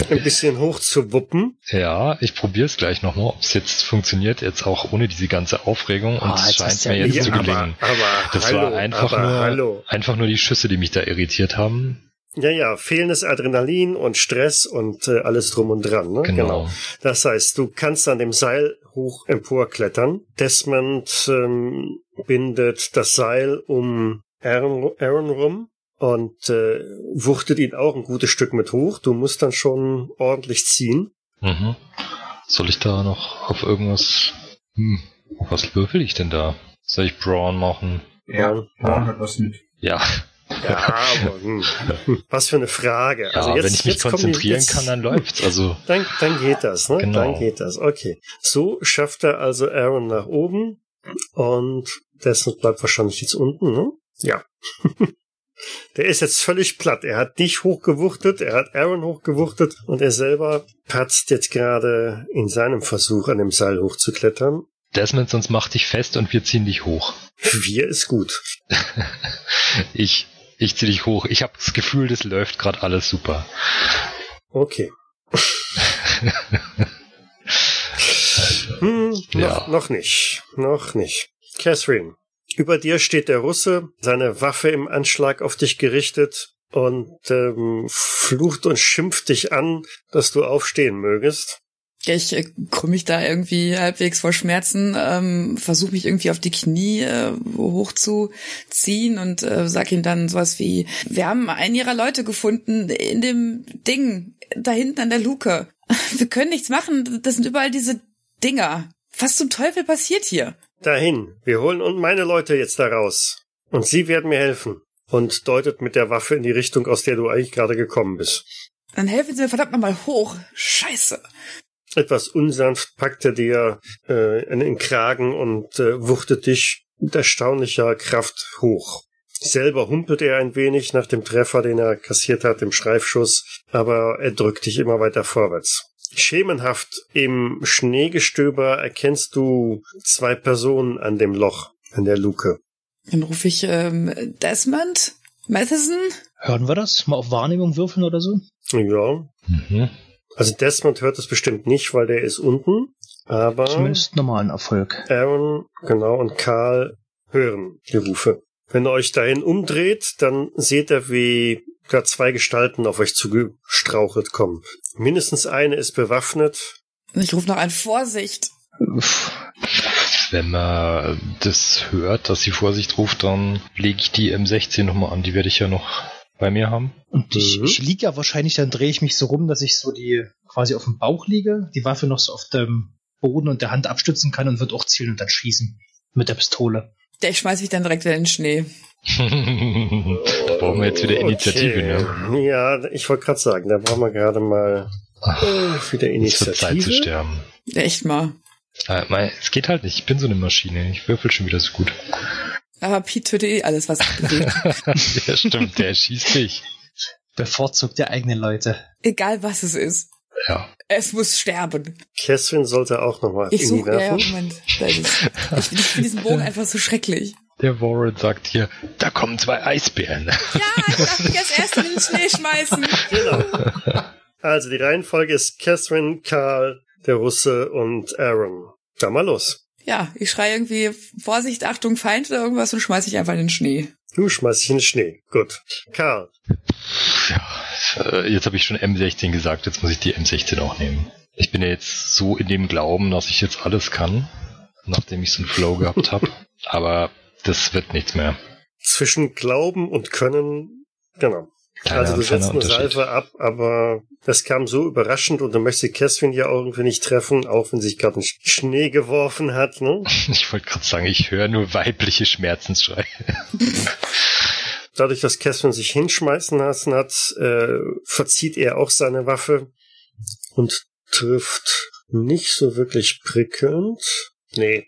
ein bisschen hochzuwuppen. Ja, ich probiere es gleich nochmal, ob es jetzt funktioniert, jetzt auch ohne diese ganze Aufregung. Und Ah, es jetzt scheint mir ja jetzt Ja, zu aber, gelingen. aber Das hallo, war einfach aber nur, hallo. einfach nur die Schüsse, die mich da irritiert haben. Ja, ja, fehlendes Adrenalin und Stress und äh, alles drum und dran. Ne? Genau. Das heißt, du kannst an dem Seil hoch emporklettern. Desmond ähm, bindet das Seil um Aaron, Aaron rum und äh, wuchtet ihn auch ein gutes Stück mit hoch. Du musst dann schon ordentlich ziehen. Mhm. Soll ich da noch auf irgendwas... Hm, was würfel ich denn da? Soll ich Brawn machen? Ja, Braun hat was mit. Ja, Ja, aber hm, was für eine Frage. ja also jetzt, wenn ich mich die- konzentrieren jetzt- kann, dann läuft's. Also Dann, dann geht das, ne? Genau. Dann geht das. Okay. So schafft er also Aaron nach oben und Desmond bleibt wahrscheinlich jetzt unten, ne? Ja. *laughs* Der ist jetzt völlig platt. Er hat dich hochgewuchtet, er hat Aaron hochgewuchtet und er selber patzt jetzt gerade in seinem Versuch, an dem Seil hochzuklettern. Desmond, sonst mach dich fest und wir ziehen dich hoch. Wir ist gut. *laughs* Ich, ich zieh dich hoch. Ich habe das Gefühl, das läuft gerade alles super. Okay. Hm, noch, Ja. noch nicht. Noch nicht. Catherine, über dir steht der Russe, seine Waffe im Anschlag auf dich gerichtet und ähm, flucht und schimpft dich an, dass du aufstehen mögest. Ich äh, krümm mich da irgendwie halbwegs vor Schmerzen, ähm, versuche mich irgendwie auf die Knie äh, hochzuziehen und äh, sag ihm dann sowas wie, wir haben einen ihrer Leute gefunden in dem Ding, da hinten an der Luke. *laughs* Wir können nichts machen, das sind überall diese Dinger. Was zum Teufel passiert hier? Dahin, wir holen und meine Leute jetzt da raus. Und sie werden mir helfen. und deutet mit der Waffe in die Richtung, aus der du eigentlich gerade gekommen bist. Dann helfen Sie mir verdammt nochmal hoch. Scheiße. Etwas unsanft packt er dir äh, in den Kragen und äh, wuchtet dich mit erstaunlicher Kraft hoch. Selber humpelt er ein wenig nach dem Treffer, den er kassiert hat, dem Streifschuss, aber er drückt dich immer weiter vorwärts. Schemenhaft im Schneegestöber erkennst du zwei Personen an dem Loch, an der Luke. Dann rufe ich ähm, Desmond, Matheson. Hören wir das? Mal auf Wahrnehmung würfeln oder so? Ja, Mhm. Also Desmond hört es bestimmt nicht, weil der ist unten, aber Zumindest normalen Erfolg. Aaron, genau, und Karl hören die Rufe. Wenn ihr euch dahin umdreht, dann seht ihr, wie da zwei Gestalten auf euch zugestrauchelt kommen. Mindestens eine ist bewaffnet. Ich rufe noch an Vorsicht. Wenn man das hört, dass sie Vorsicht ruft, dann lege ich die M16 nochmal an. Die werde ich ja noch bei mir haben. Und ich, Mhm. ich liege ja wahrscheinlich, dann drehe ich mich so rum, dass ich so die quasi auf dem Bauch liege, die Waffe noch so auf dem Boden und der Hand abstützen kann und wird auch zielen und dann schießen. Mit der Pistole. Der schmeißt mich dann direkt wieder in den Schnee. *laughs* da brauchen wir jetzt wieder Initiative, ne? Okay. Ja, ich wollte gerade sagen, da brauchen wir gerade mal äh, wieder Es wird Zeit zu Initiative. sterben. Echt mal. Äh, mein, es geht halt nicht. Ich bin so eine Maschine. Ich würfel schon wieder so gut. Aber Pete tötet eh alles, was *laughs* sich bewegt. ja, stimmt. Der schießt dich. Bevorzugt der eigenen Leute. Egal was es ist. Ja. Es muss sterben. Catherine sollte auch nochmal Ich Inni suche, ja, ja, werfen. Moment. Ich, ich finde diesen Bogen einfach so schrecklich. Der Warren sagt hier, da kommen zwei Eisbären. Ja, ich darf mich als Erster in den Schnee schmeißen. Genau. Also die Reihenfolge ist Catherine, Karl, der Russe und Aaron. Da mal los. Ja, ich schreie irgendwie Vorsicht, Achtung, Feind oder irgendwas und schmeiße ich einfach in den Schnee. Du schmeißt dich in den Schnee. Gut. Karl. Ja, äh, jetzt habe ich schon M16 gesagt, jetzt muss ich die M16 auch nehmen. Ich bin ja jetzt so in dem Glauben, dass ich jetzt alles kann, nachdem ich so einen Flow gehabt habe. *laughs* Aber das wird nichts mehr. Zwischen Glauben und Können, genau. Kleiner, also du setzt eine. Salve ab, aber das kam so überraschend und du möchtest Catherine ja auch irgendwie nicht treffen, auch wenn sich gerade in Schnee geworfen hat, ne? *laughs* Ich wollte gerade sagen, ich höre nur weibliche Schmerzensschreie. *laughs* Dadurch, dass Catherine sich hinschmeißen lassen hat, äh, verzieht er auch seine Waffe und trifft nicht so wirklich prickelnd. Nee,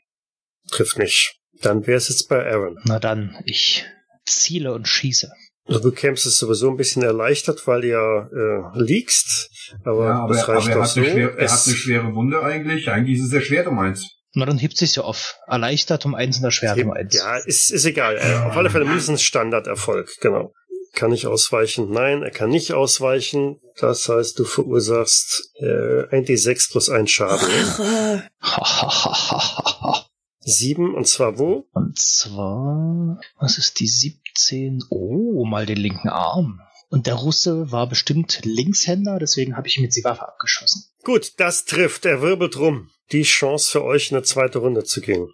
trifft nicht. Dann wäre es jetzt bei Aaron. Na dann, ich ziele und schieße. Also du kämpfst es sowieso ein bisschen erleichtert, weil ihr äh, liegst, aber, ja, aber, das aber reicht er, doch hat so. eine schwer, er hat eine schwere Wunde eigentlich. Eigentlich ist es sehr schwer um eins. Na dann hebt sich's ja auf. Erleichtert um eins und erschwert um eins. Ja, ist, ist egal. Äh, Auf alle Fälle mindestens Standarderfolg, genau. Kann ich ausweichen? Nein, er kann nicht ausweichen. Das heißt, du verursachst äh, 1d6 plus 1 Schaden. *laughs* *laughs* Sieben, und zwar wo? Und zwar, was ist die 17? Oh, mal den linken Arm. Und der Russe war bestimmt Linkshänder, deswegen habe ich ihm jetzt die Waffe abgeschossen. Gut, das trifft. Er wirbelt rum. Die Chance für euch, in eine zweite Runde zu gehen.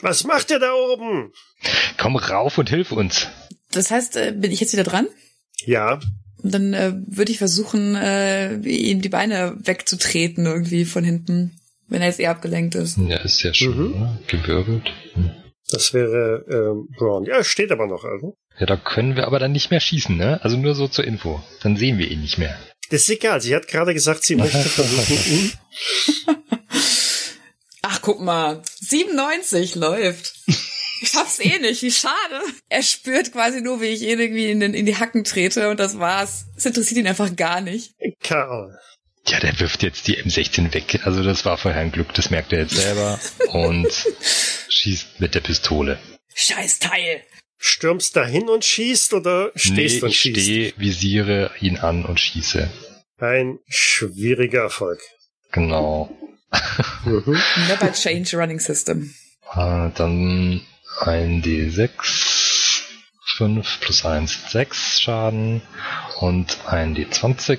Was macht ihr da oben? Komm rauf und hilf uns. Das heißt, äh, bin ich jetzt wieder dran? Ja, Und dann äh, würde ich versuchen, äh, ihm die Beine wegzutreten irgendwie von hinten, wenn er jetzt eher abgelenkt ist. Ja, ist ja schon Mhm. oder? gewirbelt. Hm. das wäre ähm, Braun. Ja, steht aber noch. Also. Ja, da können wir aber dann nicht mehr schießen, ne? Also nur so zur Info. Dann sehen wir ihn nicht mehr. Das ist egal. Sie hat gerade gesagt, sie möchte *laughs* versuchen, *laughs* Ach, guck mal. 97 läuft. Ich schaff's eh nicht, wie schade. Er spürt quasi nur, wie ich ihn irgendwie in, den, in die Hacken trete und das war's. Es interessiert ihn einfach gar nicht. Karl. Ja, der wirft jetzt die M16 weg. Also das war vorher ein Glück, das merkt er jetzt selber. *laughs* Und schießt mit der Pistole. Scheiß Teil. Stürmst dahin und schießt oder stehst nee, und ich schießt? stehe, visiere ihn an und schieße. Ein schwieriger Erfolg. Genau. Mhm. *laughs* Never change running system. Äh, dann ein D6. 5 plus 1, 6 Schaden. Und ein D20.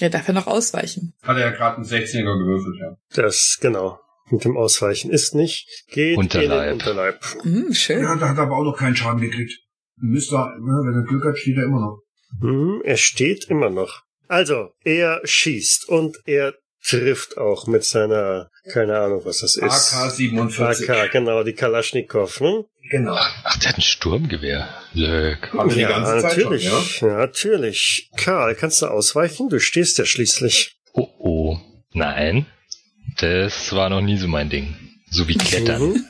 Er darf ja noch ausweichen. Hat er ja gerade einen 16er gewürfelt, ja. Das, genau. Mit dem Ausweichen ist nicht. Geht Unterleib. in den Unterleib. Hm, schön. Ja, da hat er aber auch noch keinen Schaden gekriegt. Müsste er, ne, wenn er Glück hat, steht er immer noch. Mhm, er steht immer noch. Also, er schießt und er trifft auch mit seiner, keine Ahnung, was das ist. AK-47. AK, genau, die Kalaschnikow, ne? Genau. Ach, der hat ein Sturmgewehr. Lök. Haben wir die ja, ganze Zeit natürlich. schon, ja? natürlich. Karl, kannst du ausweichen? Du stehst ja schließlich. Oh oh. Nein. Das war noch nie so mein Ding. So wie Klettern. Mhm.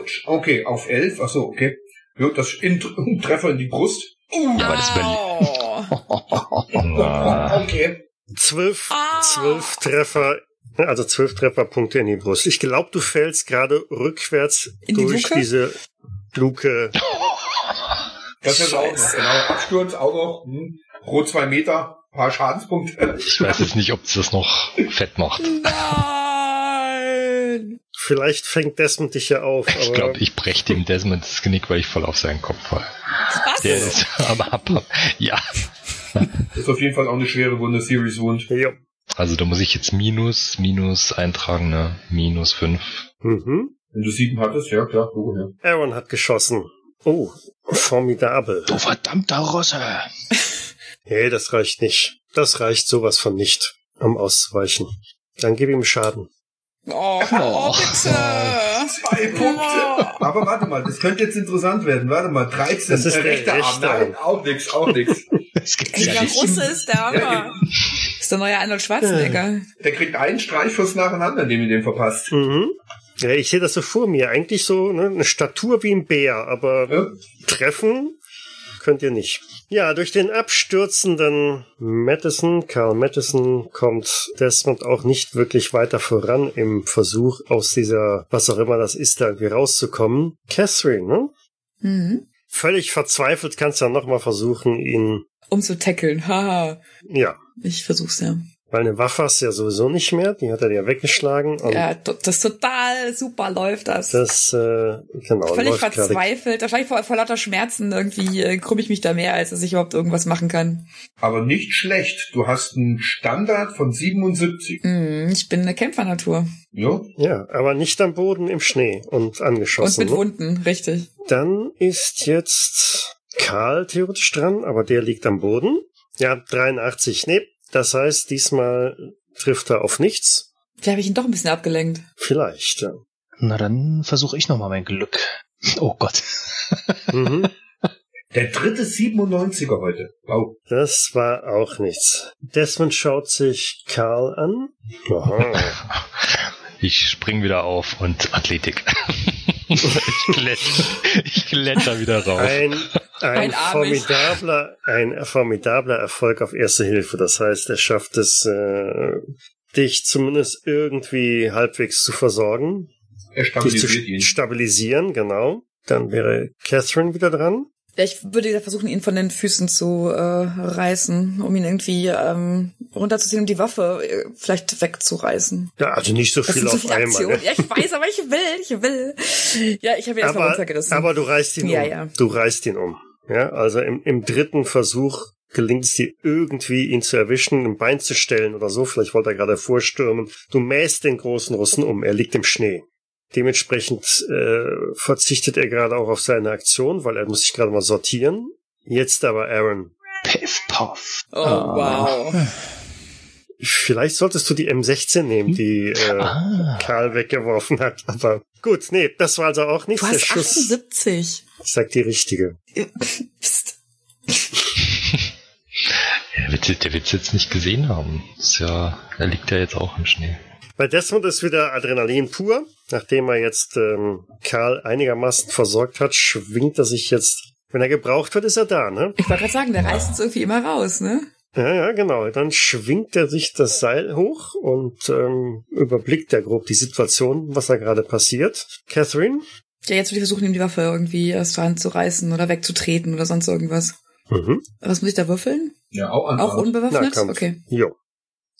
Autsch. Okay, auf 11. Ach so, okay. Ja, das in, *laughs* Treffer in die Brust. Uh, Ja, aber das. *laughs* Na, okay. Zwölf, Ah. zwölf Treffer, also zwölf Trefferpunkte in die Brust. Ich glaube, du fällst gerade rückwärts die durch Luke? diese Luke. *laughs* Das ist auch noch, genau. Absturz auch noch. Hm. Pro zwei Meter, paar Schadenspunkte. ich weiß jetzt nicht, ob es das noch fett macht. Nein. Vielleicht fängt Desmond dich ja auf, Ich aber glaube, ich breche dem Desmond das Genick, weil ich voll auf seinen Kopf fall. Was? Der ist *laughs* am Abhab. Ja. ist auf jeden Fall auch eine schwere Wunde, Series Wound. ja. Also da muss ich jetzt Minus, Minus eintragen, ne? Minus fünf. Mhm. Wenn du sieben hattest, ja klar, Logo, ja. Aaron hat geschossen. Oh, formidabel. Du verdammter Rosse. Hey, *laughs* das reicht nicht. Das reicht sowas von nicht, um auszuweichen. Dann gib ihm Schaden. Oh, *laughs* oh bitte. Zwei Punkte. *laughs* Aber warte mal, das könnte jetzt interessant werden. Warte mal, 13. Das ist der rechter Arm. rechte Nein, auch nix, auch nix. Das gibt's Ey, ja der nicht. Russe ist der Hammer. ist der neue Arnold Schwarzenegger. Der kriegt einen Streichschuss nacheinander, indem ihr den verpasst. Mhm. Ja, ich sehe das so vor mir. Eigentlich so ne, eine Statur wie ein Bär, aber Ja? treffen könnt ihr nicht. Ja, durch den abstürzenden Madison, Carl Madison, kommt Desmond auch nicht wirklich weiter voran im Versuch, aus dieser, was auch immer das ist, da irgendwie rauszukommen. Catherine, ne? Mhm. Völlig verzweifelt kannst du ja nochmal versuchen, ihn, Um zu tackeln. Haha. ja, Ich versuch's ja. Weil eine Waffe hast du ja sowieso nicht mehr, die hat er dir weggeschlagen und Ja, das total super läuft das. das, äh, genau, Völlig verzweifelt. Wahrscheinlich vor, vor lauter Schmerzen irgendwie äh, krumm ich mich da mehr, als dass ich überhaupt irgendwas machen kann. Aber nicht schlecht. Du hast einen Standard von 77. Hm, ich bin eine Kämpfernatur. Ja? Ja, aber nicht am Boden im Schnee und Und angeschossen. mit ne? Wunden, richtig. Dann ist jetzt Karl theoretisch dran, aber der liegt am Boden. Ja, 83. Nee, das heißt, diesmal trifft er auf nichts. Da habe ich ihn doch ein bisschen abgelenkt. Vielleicht. Ja. Na dann versuche ich nochmal mein Glück. Oh Gott. Mhm. *laughs* Der dritte 97er heute. Wow. Das war auch nichts. Desmond schaut sich Karl an. Aha. *laughs* Ich spring wieder auf und Athletik. *laughs* ich, kletter, ich kletter wieder rauf. Ein, ein, Einarmig. formidabler, ein formidabler Erfolg auf Erste Hilfe. Das heißt, er schafft es, äh, dich zumindest irgendwie halbwegs zu versorgen. Er dich zu stabilisiert ihn. stabilisieren, genau. Dann wäre Catherine wieder dran. Ja, ich würde versuchen, ihn von den Füßen zu äh, reißen, um ihn irgendwie ähm, runterzuziehen, um die Waffe äh, vielleicht wegzureißen. Ja, also nicht so viel so auf viele einmal. Ne? Ja, ich weiß, aber ich will, ich will. Ja, ich habe ihn erstmal runtergerissen. aber du reißt ihn Ja, um. ja. Du reißt ihn um. Ja, also im, im dritten Versuch gelingt es dir irgendwie, ihn zu erwischen, ein Bein zu stellen oder so. Vielleicht wollte er gerade vorstürmen. Du mähst den großen Russen um. Er liegt im Schnee. Dementsprechend äh, verzichtet er gerade auch auf seine Aktion, weil er muss sich gerade mal sortieren. Jetzt aber Aaron. Piff, puff. oh, wow. Vielleicht solltest du die M16 nehmen, die äh, Ah. Karl weggeworfen hat. Aber gut, nee, das war also auch nichts. Du Der hast Schuss 78. sagt die richtige. Psst. *laughs* Der wird, der wird's jetzt nicht gesehen haben. Ist ja, er liegt ja jetzt auch im Schnee. Bei Desmond ist wieder Adrenalin pur. Nachdem er jetzt ähm, Karl einigermaßen versorgt hat, schwingt er sich jetzt. Wenn er gebraucht wird, ist er da, ne? Ich wollte gerade sagen, der reißt uns irgendwie immer raus, ne? Ja, ja, genau. Dann schwingt er sich das Seil hoch und ähm, überblickt er grob die Situation, was da gerade passiert. Catherine? Ja, jetzt würde ich versuchen, ihm die Waffe irgendwie aus der Hand zu reißen oder wegzutreten oder sonst irgendwas. Mhm. Was muss ich da würfeln? Ja, auch. Auch unbewaffnet? Kampf. Okay. Jo.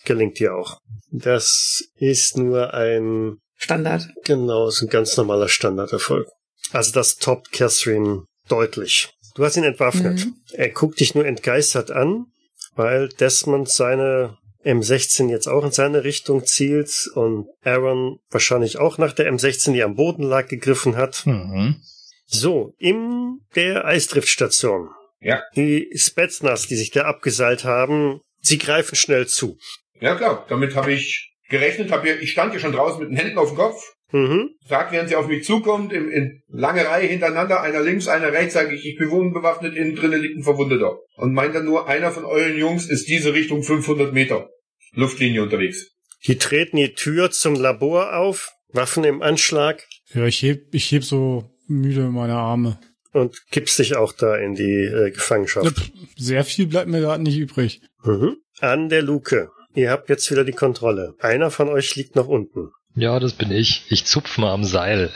Gelingt dir auch. Das ist nur ein, Standard. genau, ist ein ganz normaler Standarderfolg. Also das toppt Catherine deutlich. Du hast ihn entwaffnet. Mhm. Er guckt dich nur entgeistert an, weil Desmond seine M16 jetzt auch in seine Richtung zielt und Aaron wahrscheinlich auch nach der M16, die am Boden lag, gegriffen hat. Mhm. So, in der Eisdriftstation. Ja. Die Spetsnaz, die sich da abgeseilt haben, sie greifen schnell zu. Ja klar, damit habe ich gerechnet. Hab hier, ich stand hier schon draußen mit den Händen auf dem Kopf. Mhm. Sag, während sie auf mich zukommt, in, in lange Reihe hintereinander, einer links, einer rechts, sage ich, ich bin unbewaffnet, innen drinnen liegt ein Verwundeter. Und meint dann nur, einer von euren Jungs ist diese Richtung 500 Meter Luftlinie unterwegs. Die treten die Tür zum Labor auf, Waffen im Anschlag Ja, ich heb, ich heb so müde meine Arme. und kippst dich auch da in die äh, Gefangenschaft. Sehr viel bleibt mir gerade nicht übrig. Mhm. An der Luke. Ihr habt jetzt wieder die Kontrolle. Einer von euch liegt noch unten. Ja, das bin ich. Ich zupf mal am Seil.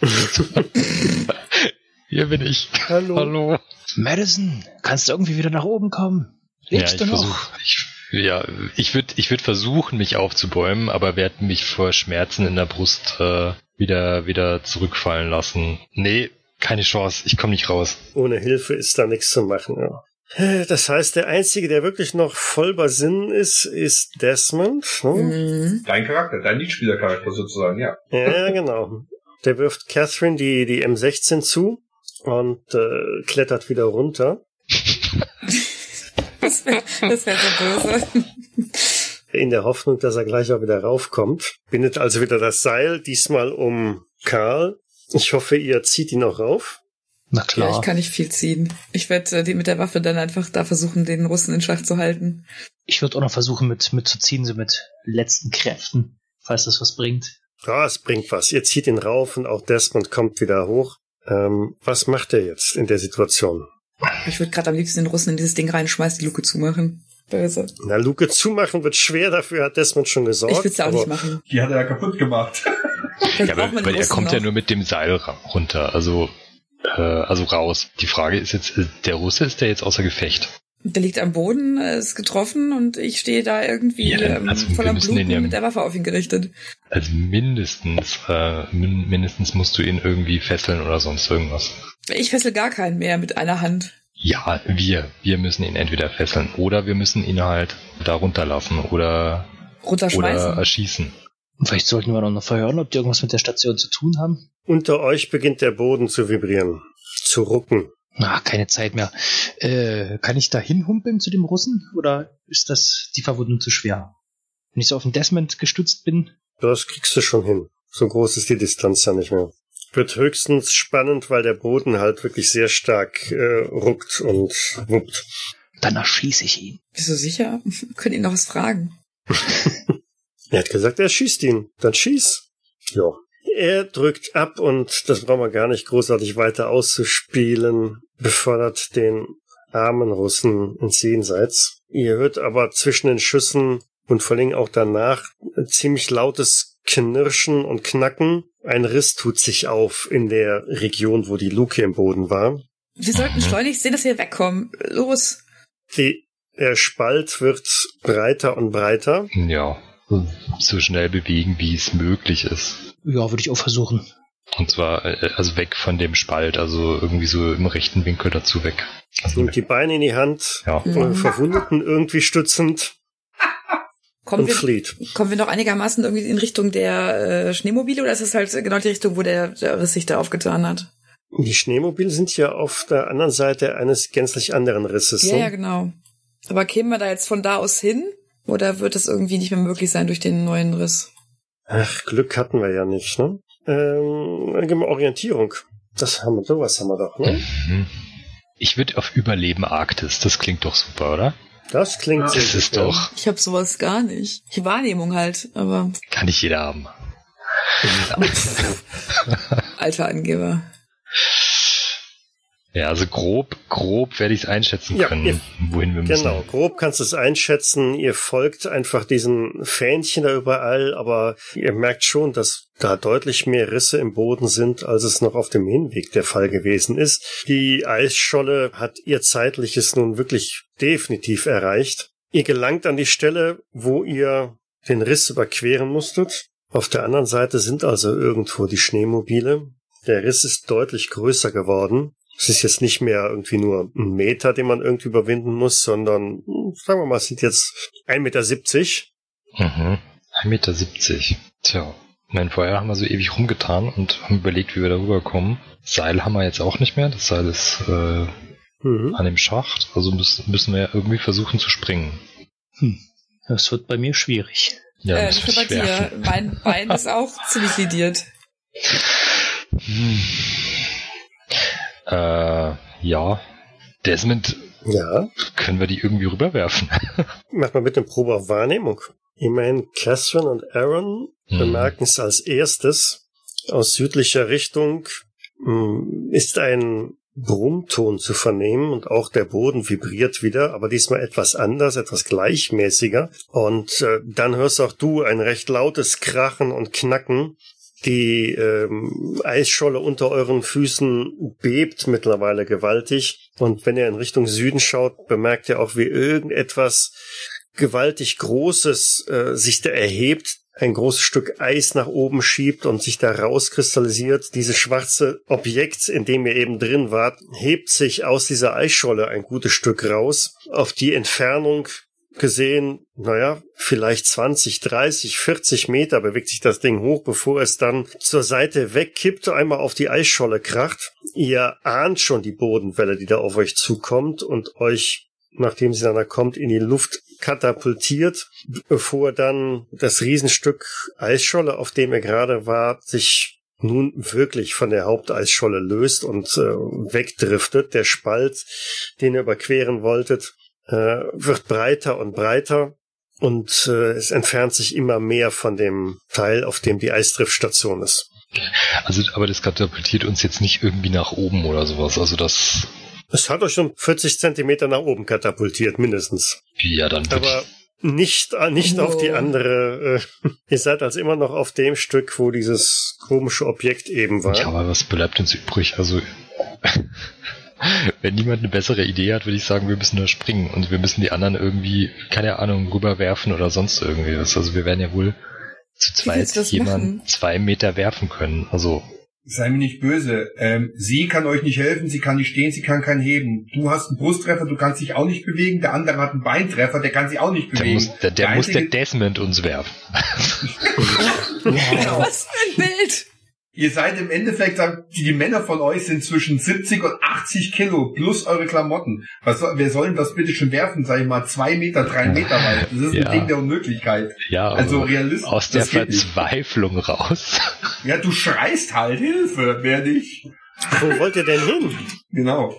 *laughs* Hier bin ich. Hallo. Hallo. Madison, kannst du irgendwie wieder nach oben kommen? Ja, Lebst ich du noch? versuch, ich, ja, ich würde ich würd versuchen, mich aufzubäumen, aber werde mich vor Schmerzen in der Brust äh, wieder, wieder zurückfallen lassen. Nee, keine Chance. Ich komme nicht raus. Ohne Hilfe ist da nichts zu machen. Ja. Das heißt, der Einzige, der wirklich noch voll bei Sinnen ist, ist Desmond. Ne? Mhm. Dein Charakter, dein Mitspielercharakter sozusagen, ja. Ja, genau. Der wirft Catherine die, die M16 zu und äh, klettert wieder runter. *laughs* Das wäre das wär so böse. in der Hoffnung, dass er gleich auch wieder raufkommt. Bindet also wieder das Seil, diesmal um Karl. Ich hoffe, ihr zieht ihn auch rauf. Na Ja, klar. ich kann nicht viel ziehen. Ich werde äh, die mit der Waffe dann einfach da versuchen, den Russen in Schach zu halten. Ich würde auch noch versuchen, mit, mitzuziehen, so mit letzten Kräften, falls das was bringt. Ja, es bringt was. Ihr zieht ihn rauf und auch Desmond kommt wieder hoch. Ähm, was macht er jetzt in der Situation? Ich würde gerade am liebsten den Russen in dieses Ding reinschmeißen, die Luke zumachen. Böse. Na, Luke zumachen wird schwer, dafür hat Desmond schon gesorgt. Ich würde es auch aber nicht machen. Die hat er ja kaputt gemacht. Ja, aber, weil er kommt ja noch. nur mit dem Seil runter, also äh, also raus. Die Frage ist jetzt, äh, der Russe ist der jetzt außer Gefecht? Der liegt am Boden, äh, ist getroffen und ich stehe da irgendwie Ja, dann- ähm, also voll wir am müssen Bluten den ja- mit der Waffe auf ihn gerichtet. Also mindestens, äh, min mindestens musst du ihn irgendwie fesseln oder sonst irgendwas. Ich fessel gar keinen mehr mit einer Hand. Ja, wir. Wir müssen ihn entweder fesseln oder wir müssen ihn halt da runterlassen oder, Runterschmeißen. oder erschießen. Und vielleicht sollten wir noch verhören, ob die irgendwas mit der Station zu tun haben. unter euch beginnt der Boden zu vibrieren, zu rucken. Na, keine Zeit mehr. Äh, kann ich da hinhumpeln zu dem Russen? Oder ist das die Verwundung zu schwer? Wenn ich so auf den Desmond gestützt bin? Das kriegst du schon hin. So groß ist die Distanz ja nicht mehr. Wird höchstens spannend, weil der Boden halt wirklich sehr stark äh, ruckt und wuppt. Dann erschieße ich ihn. Bist du sicher? *laughs* Können ihn noch was fragen. *laughs* Er hat gesagt, er schießt ihn. Dann schieß. Ja. Er drückt ab und das brauchen wir gar nicht großartig weiter auszuspielen, befördert den armen Russen ins Jenseits. Ihr hört aber zwischen den Schüssen und vor allem auch danach ein ziemlich lautes Knirschen und Knacken. Ein Riss tut sich auf in der Region, wo die Luke im Boden war. Wir sollten schleunigst sehen, dass wir wegkommen. Los. Die, der Spalt wird breiter und breiter. Ja, so schnell bewegen, wie es möglich ist. Ja, würde ich auch versuchen. Und zwar, äh, also weg von dem Spalt, also irgendwie so im rechten Winkel dazu weg. Also, Nimmt die Beine in die Hand, ja. äh, Verwundeten irgendwie stützend *laughs* Kommen und wir, flieht. kommen wir noch einigermaßen irgendwie in Richtung der äh, Schneemobile oder ist das halt genau die Richtung, wo der, der Riss sich da aufgetan hat? Die Schneemobile sind ja auf der anderen Seite eines gänzlich anderen Risses. Ja, ne? ja, genau. Aber kämen wir da jetzt von da aus hin? Oder wird es irgendwie nicht mehr möglich sein durch den neuen Riss? Ach, Glück hatten wir ja nicht, ne? Ähm, dann gehen wir Orientierung. Das haben wir, sowas haben wir doch, ne? Mhm. Ich würde auf Überleben Arktis, das klingt doch super, oder? Das klingt sehr Das ist doch, Ich habe sowas gar nicht. Die Wahrnehmung halt, aber kann nicht jeder haben. *laughs* *laughs* alter Angeber. Ja, also grob, grob werde ich es einschätzen Ja, können, ihr- wohin wir müssen. Genau, grob kannst du es einschätzen. Ihr folgt einfach diesen Fähnchen da überall, aber ihr merkt schon, dass da deutlich mehr Risse im Boden sind, als es noch auf dem Hinweg der Fall gewesen ist. Die Eisscholle hat ihr zeitliches nun wirklich definitiv erreicht. Ihr gelangt an die Stelle, wo ihr den Riss überqueren musstet. Auf der anderen Seite sind also irgendwo die Schneemobile. Der Riss ist deutlich größer geworden. Es ist jetzt nicht mehr irgendwie nur ein Meter, den man irgendwie überwinden muss, sondern, sagen wir mal, es sind jetzt 1,70 Meter. Mhm. 1,70 Meter. Tja, mein vorher haben wir so ewig rumgetan und haben überlegt, wie wir darüber kommen. Seil haben wir jetzt auch nicht mehr. Das Seil ist äh, Mhm. an dem Schacht. Also müssen, müssen wir irgendwie versuchen zu springen. Hm. Das wird bei mir schwierig. Ja, äh, das nicht wird nur bei dir. Mein Bein ist auch ziemlich lidiert. Hm. Äh, ja. Desmond, Ja, können wir die irgendwie rüberwerfen? *laughs* mach mal bitte eine Probe auf Wahrnehmung. Immerhin Catherine und Aaron Hm. bemerken es als erstes. Aus südlicher Richtung mh, ist ein Brummton zu vernehmen und auch der Boden vibriert wieder, aber diesmal etwas anders, etwas gleichmäßiger. Und äh, dann hörst auch du ein recht lautes Krachen und Knacken. Die ähm, Eisscholle unter euren Füßen bebt mittlerweile gewaltig. Und wenn ihr in Richtung Süden schaut, bemerkt ihr auch, wie irgendetwas gewaltig Großes äh, sich da erhebt, ein großes Stück Eis nach oben schiebt und sich da rauskristallisiert. Dieses schwarze Objekt, in dem ihr eben drin wart, hebt sich aus dieser Eisscholle ein gutes Stück raus. Auf die Entfernung gesehen, naja, vielleicht 20, 30, 40 Meter bewegt sich das Ding hoch, bevor es dann zur Seite wegkippt, einmal auf die Eisscholle kracht. Ihr ahnt schon die Bodenwelle, die da auf euch zukommt und euch nachdem sie dann da kommt, in die Luft katapultiert, bevor dann das Riesenstück Eisscholle, auf dem ihr gerade wart, sich nun wirklich von der Haupteisscholle löst und äh, wegdriftet. Der Spalt, den ihr überqueren wolltet, äh, wird breiter und breiter und äh, es entfernt sich immer mehr von dem Teil, auf dem die Eisdriftstation ist. Also, aber das katapultiert uns jetzt nicht irgendwie nach oben oder sowas. Also das, Es hat euch schon 40 Zentimeter nach oben katapultiert, mindestens. ja, dann Aber nicht, äh, nicht Oh. auf die andere. Äh, *laughs* ihr seid also immer noch auf dem Stück, wo dieses komische Objekt eben war. ich, ja, aber was bleibt uns übrig? Also, *laughs* wenn niemand eine bessere Idee hat, würde ich sagen, wir müssen da springen und wir müssen die anderen irgendwie, keine Ahnung, rüberwerfen oder sonst irgendwie was. Also wir werden ja wohl zu zweit jemanden machen? zwei Meter werfen können. Also, Sei mir nicht böse. Ähm, sie kann euch nicht helfen, sie kann nicht stehen, sie kann keinen heben. Du hast einen Brusttreffer, du kannst dich auch nicht bewegen. Der andere hat einen Beintreffer, der kann sich auch nicht der bewegen. muss der, der, muss der Desmond uns werfen. *laughs* Was für ein Bild! Ihr seid im Endeffekt, die, Männer von euch sind zwischen 70 und 80 Kilo plus eure Klamotten. Was soll, wer soll denn das bitte schon werfen? Sag ich mal, zwei Meter, drei Meter weit. Das ist Ja. ein Ding der Unmöglichkeit. Ja, Also realistisch. aus der geht nicht. Verzweiflung raus. *laughs* Ja, du schreist halt Hilfe, wer nicht? Wo wollt ihr denn hin? Genau.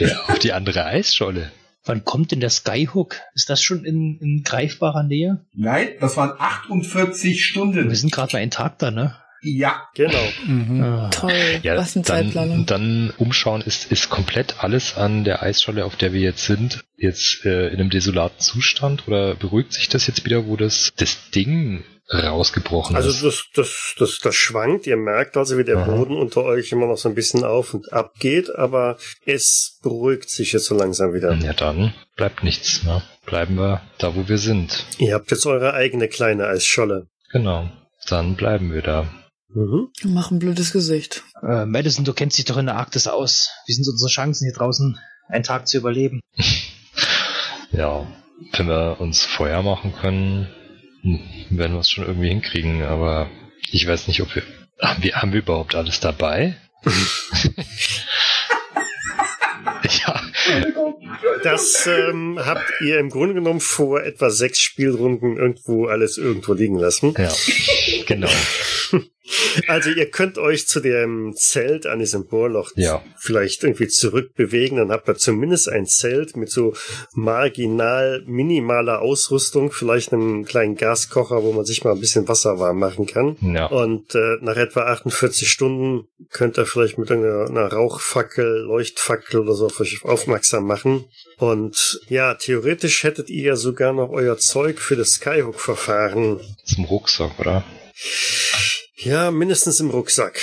Ja, auf die andere Eisscholle. Wann kommt denn der Skyhook? Ist das schon in, in greifbarer Nähe? Nein, das waren 48 Wir Stunden. sind gerade bei einem Tag da, ne? Ja, Genau. Mhm. Ah. Toll. Ja, Was eine Zeitplanung. dann, dann umschauen ist, ist komplett alles an der Eisscholle, auf der wir jetzt sind, jetzt äh, in einem desolaten Zustand oder beruhigt sich das jetzt wieder, wo das, das Ding rausgebrochen ist? Also das, das, das, das schwankt. Ihr merkt also, wie der Aha. Boden unter euch immer noch so ein bisschen auf und ab geht, aber es beruhigt sich jetzt so langsam wieder. ja, dann bleibt nichts. Ne? Bleiben wir da, wo wir sind. Ihr habt jetzt eure eigene kleine Eisscholle. Genau. Dann bleiben wir da. Mhm. Mach ein blödes Gesicht. Äh, Madison, du kennst dich doch in der Arktis aus. Wie sind unsere Chancen hier draußen, einen Tag zu überleben? *laughs* Ja, wenn wir uns Feuer machen können, werden wir es schon irgendwie hinkriegen, aber ich weiß nicht, ob wir. Haben wir, haben wir überhaupt alles dabei? *laughs* ja, Das ähm, habt ihr im Grunde genommen vor etwa sechs Spielrunden irgendwo alles irgendwo liegen lassen. ja, genau. *laughs* Also ihr könnt euch zu dem Zelt an diesem Bohrloch Ja. vielleicht irgendwie zurückbewegen, dann habt ihr zumindest ein Zelt mit so marginal minimaler Ausrüstung, vielleicht einem kleinen Gaskocher, wo man sich mal ein bisschen Wasser warm machen kann. Ja. Und äh, nach etwa 48 Stunden könnt ihr vielleicht mit einer, einer Rauchfackel, Leuchtfackel oder so auf euch aufmerksam machen. Und ja, theoretisch hättet ihr ja sogar noch euer Zeug für das Skyhook-Verfahren Zum Rucksack, oder? Ja, mindestens im Rucksack.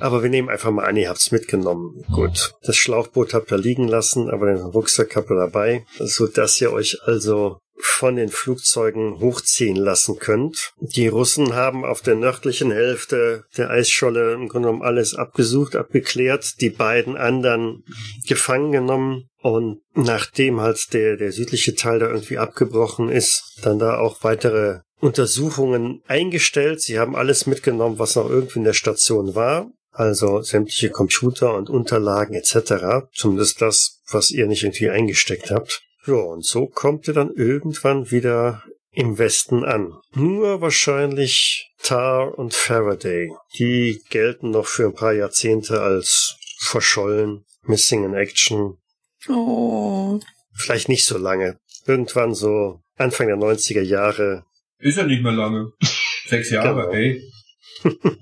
Aber wir nehmen einfach mal an, ihr habt's mitgenommen. Gut. Das Schlauchboot habt ihr liegen lassen, aber den Rucksack habt ihr dabei, so dass ihr euch also von den Flugzeugen hochziehen lassen könnt. Die Russen haben auf der nördlichen Hälfte der Eisscholle im Grunde genommen alles abgesucht, abgeklärt, die beiden anderen gefangen genommen und nachdem halt der, der südliche Teil da irgendwie abgebrochen ist, dann da auch weitere Untersuchungen eingestellt. Sie haben alles mitgenommen, was noch irgendwie in der Station war. Also sämtliche Computer und Unterlagen etc. Zumindest das, was ihr nicht irgendwie eingesteckt habt. Ja, und so kommt ihr dann irgendwann wieder im Westen an. Nur wahrscheinlich Tar und Faraday. Die gelten noch für ein paar Jahrzehnte als verschollen, missing in action. Oh. Vielleicht nicht so lange. Irgendwann so Anfang der 90er Jahre. Ist ja nicht mehr lange. *laughs* Sechs Jahre, Genau. ey.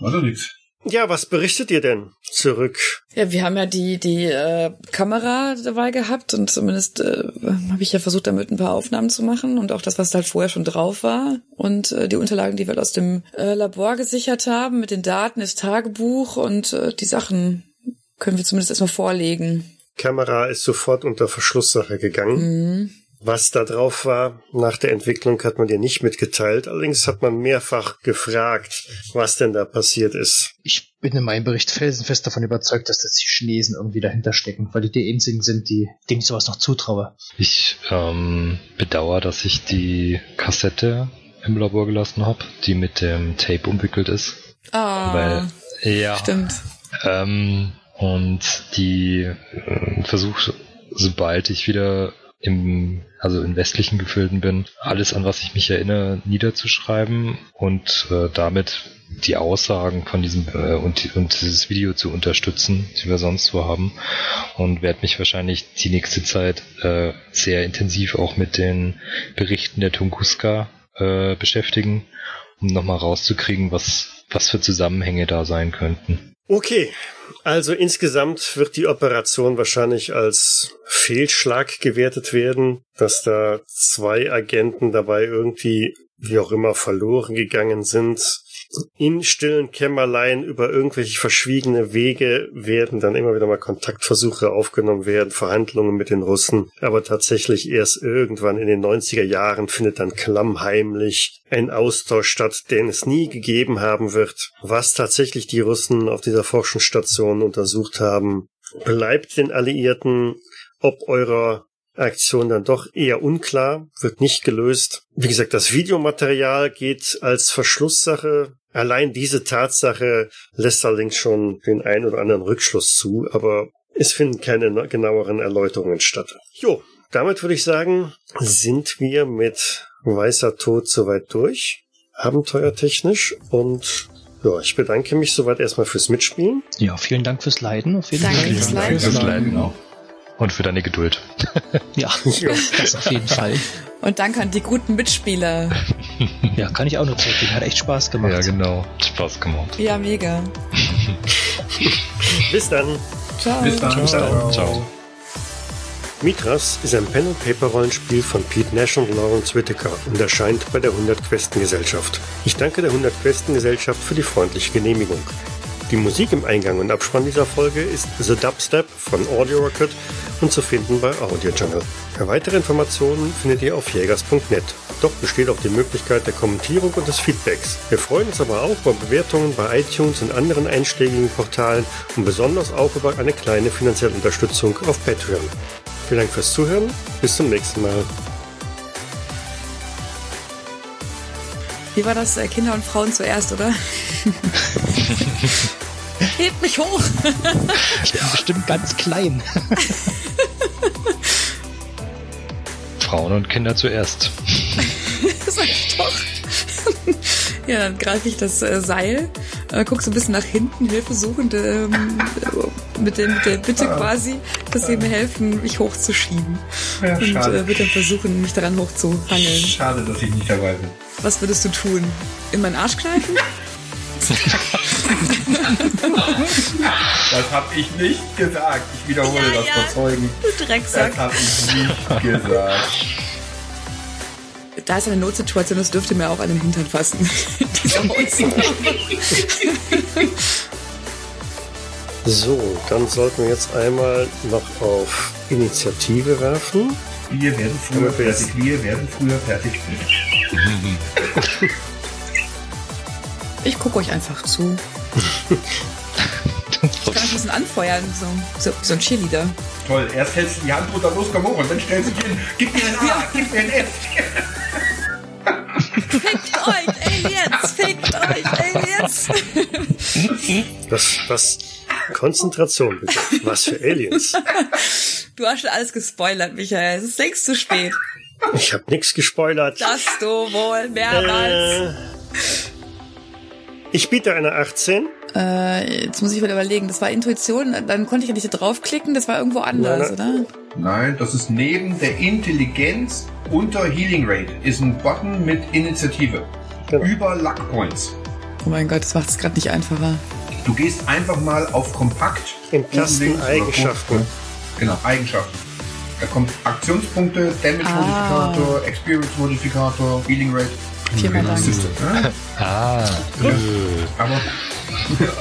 War doch nix. Ja, was berichtet ihr denn zurück? Ja, wir haben ja die die äh, Kamera dabei gehabt und zumindest äh, habe ich ja versucht, damit ein paar Aufnahmen zu machen und auch das, was halt vorher schon drauf war und äh, die Unterlagen, die wir aus dem äh, Labor gesichert haben mit den Daten, das Tagebuch und äh, die Sachen können wir zumindest erstmal vorlegen. Kamera ist sofort unter Verschlusssache gegangen. Mhm. Was da drauf war nach der Entwicklung hat man dir nicht mitgeteilt. Allerdings hat man mehrfach gefragt, was denn da passiert ist. Ich bin in meinem Bericht felsenfest davon überzeugt, dass das die Chinesen irgendwie dahinter stecken, weil die die einzigen sind, die, denen ich sowas noch zutraue. Ich ähm, bedauere, dass ich die Kassette im Labor gelassen habe, die mit dem Tape umwickelt ist. Ah, Weil, ja, stimmt. Ähm, und die äh, versuche, sobald ich wieder im, also in westlichen Gefilden bin, alles an was ich mich erinnere, niederzuschreiben und äh, damit die Aussagen von diesem äh, und, und dieses Video zu unterstützen, die wir sonst wo haben. Und werde mich wahrscheinlich die nächste Zeit äh, sehr intensiv auch mit den Berichten der Tunguska äh, beschäftigen, um nochmal rauszukriegen, was, was für Zusammenhänge da sein könnten. Okay, also insgesamt wird die Operation wahrscheinlich als Fehlschlag gewertet werden, dass da zwei Agenten dabei irgendwie, wie auch immer, verloren gegangen sind. In stillen Kämmerlein über irgendwelche verschwiegene Wege werden dann immer wieder mal Kontaktversuche aufgenommen werden, Verhandlungen mit den Russen. Aber tatsächlich erst irgendwann in den 90er Jahren findet dann klammheimlich ein Austausch statt, den es nie gegeben haben wird. Was tatsächlich die Russen auf dieser Forschungsstation untersucht haben, bleibt den Alliierten ob eurer Aktion dann doch eher unklar, wird nicht gelöst. Wie gesagt, das Videomaterial geht als Verschlusssache. Allein diese Tatsache lässt allerdings schon den ein oder anderen Rückschluss zu, aber es finden keine genaueren Erläuterungen statt. Jo, damit würde ich sagen, sind wir mit Weißer Tod soweit durch, abenteuertechnisch und ja, ich bedanke mich soweit erstmal fürs Mitspielen. Ja, vielen Dank fürs Leiden auf jeden Danke Fall. fürs Leiden. Fürs Leiden. Auch. Und für deine Geduld. Ja, *laughs* das auf jeden Fall. Und danke an die guten Mitspieler. Ja, kann ich auch nur zurückgeben. Hat echt Spaß gemacht. Ja, genau. Hat Spaß gemacht. Ja, mega. *laughs* Bis dann! Ciao. Bis dann. Ciao. Ciao. Mitras ist ein Pen-and-Paper-Rollenspiel von Pete Nash und Lawrence Whittaker und erscheint bei der 100 Questen Gesellschaft. Ich danke der 100 Questen Gesellschaft für die freundliche Genehmigung. Die Musik im Eingang und Abspann dieser Folge ist The Dubstep von Audio Rocket und zu finden bei Audio Jungle. Weitere Informationen findet ihr auf jägers.net. Dort besteht auch die Möglichkeit der Kommentierung und des Feedbacks. Wir freuen uns aber auch über Bewertungen bei iTunes und anderen einschlägigen Portalen und besonders auch über eine kleine finanzielle Unterstützung auf Patreon. Vielen Dank fürs Zuhören. Bis zum nächsten Mal. Wie war das? Äh, Kinder und Frauen zuerst, oder? *laughs* Hebt mich hoch! Ich bin bestimmt ganz klein. *laughs* Frauen und Kinder zuerst. *laughs* Sag ich doch. ja, dann greife ich das äh, Seil, äh, guck so ein bisschen nach hinten, hilfesuchend, ähm, äh, mit, der, mit der Bitte quasi, dass sie mir helfen, mich hochzuschieben. Ja, und äh, würde dann versuchen, mich daran hochzuhangeln. Schade, dass ich nicht dabei bin. Was würdest du tun? In meinen Arsch kneifen? *laughs* *laughs* Das habe ich nicht gesagt. Ich wiederhole Ja, das ja. Verzeugen. Du Drecksack. Das habe ich nicht gesagt. Da ist eine Notsituation, das dürfte mir auch an den Hintern fassen. *laughs* So, dann sollten wir jetzt einmal noch auf Initiative werfen. Wir werden früher fertig. Wir werden früher fertig. Ich gucke euch einfach zu. *laughs* Ein bisschen anfeuern, so, so, so ein Cheerleader. Toll. Erst hältst du die Hand runter, los, komm hoch. Und dann stellst du dich hin. Gib mir ein A, gib mir ein F. Fickt euch, Aliens! Fickt euch, Aliens! Was, was? Konzentration bitte. Was für Aliens? Du hast schon alles gespoilert, Michael. Es ist längst zu spät. Ich habe nichts gespoilert. Das du wohl mehrmals. Äh, ich biete eine 18. Äh, jetzt muss ich wieder überlegen. Das war Intuition, dann konnte ich ja nicht da draufklicken, das war irgendwo anders, Nein, oder? Nein, das ist neben der Intelligenz unter Healing Rate ist ein Button mit Initiative. Genau. Über Luck Points. Oh mein Gott, das macht es gerade nicht einfacher. Du gehst einfach mal auf Kompakt. Im oder Eigenschaften. hoch. Genau, Eigenschaften. Da kommt Aktionspunkte, Damage Ah. Modifikator, Experience Modifikator, Healing Rate. Viermal lang. siehst du, ne? *laughs* Ah, äh. Aber.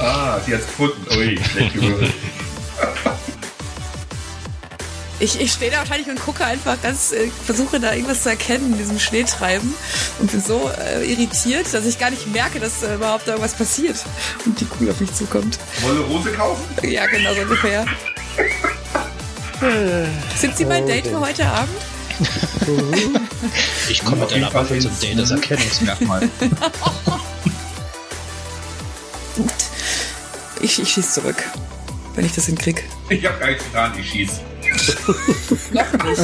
*laughs* ah, sie hat's gefunden. Ui, schlecht gewürfelt. *laughs* Ich, ich stehe da wahrscheinlich und gucke einfach ganz, äh, versuche da irgendwas zu erkennen in diesem Schneetreiben und bin so äh, irritiert, dass ich gar nicht merke, dass äh, überhaupt da irgendwas passiert und die Kugel auf mich zukommt. Wolle Rose kaufen? Ja, genau so ungefähr. Sind Sie mein Date für heute Abend? Ich komme mit einer Waffe zum Date, das Erkennungsmerkmal. Gut. Ich, ich schieß zurück, wenn ich das hinkrieg. Ich hab gar nichts getan, ich schieß. Noch nicht.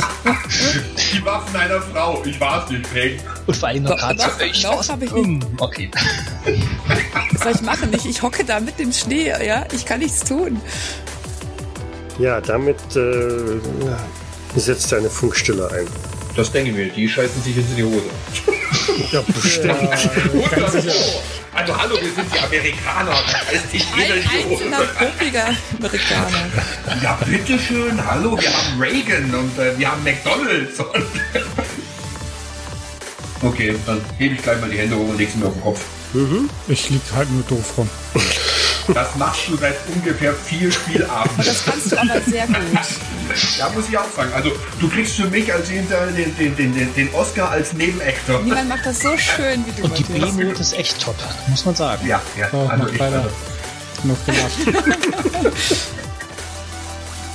Die Waffen einer Frau. Ich war's nicht, Peng. Und vor allem noch gerade so, ich noch hab ich nicht. Okay. Was soll ich machen? Ich, ich hocke da mit dem Schnee, ja? Ich kann nichts tun. Ja, damit äh, setzt eine Funkstille ein. Das denke ich mir. Die scheißen sich jetzt in die Hose. *laughs* Ja, bestimmt. Wunderbar. Also hallo, wir sind die Amerikaner. Da scheißt sich jeder Ein einzelner Amerikaner. Ja, bitteschön. Hallo, wir haben Reagan und äh, wir haben McDonalds. Und *laughs* okay, dann hebe ich gleich mal die Hände hoch und leg sie mir auf den Kopf. Ich lieg halt nur doof rum. Das machst du seit ungefähr vier Spielabenden. Das kannst du aber sehr gut. Ja, muss ich auch sagen. Also, du kriegst für mich als hinter den, den, den, den, den Oscar als Nebenactor. Niemand macht das so schön wie du, Und die. B-Note ist echt top, muss man sagen. Ja, ja. So, Also, ich, also, Genug gemacht. *laughs*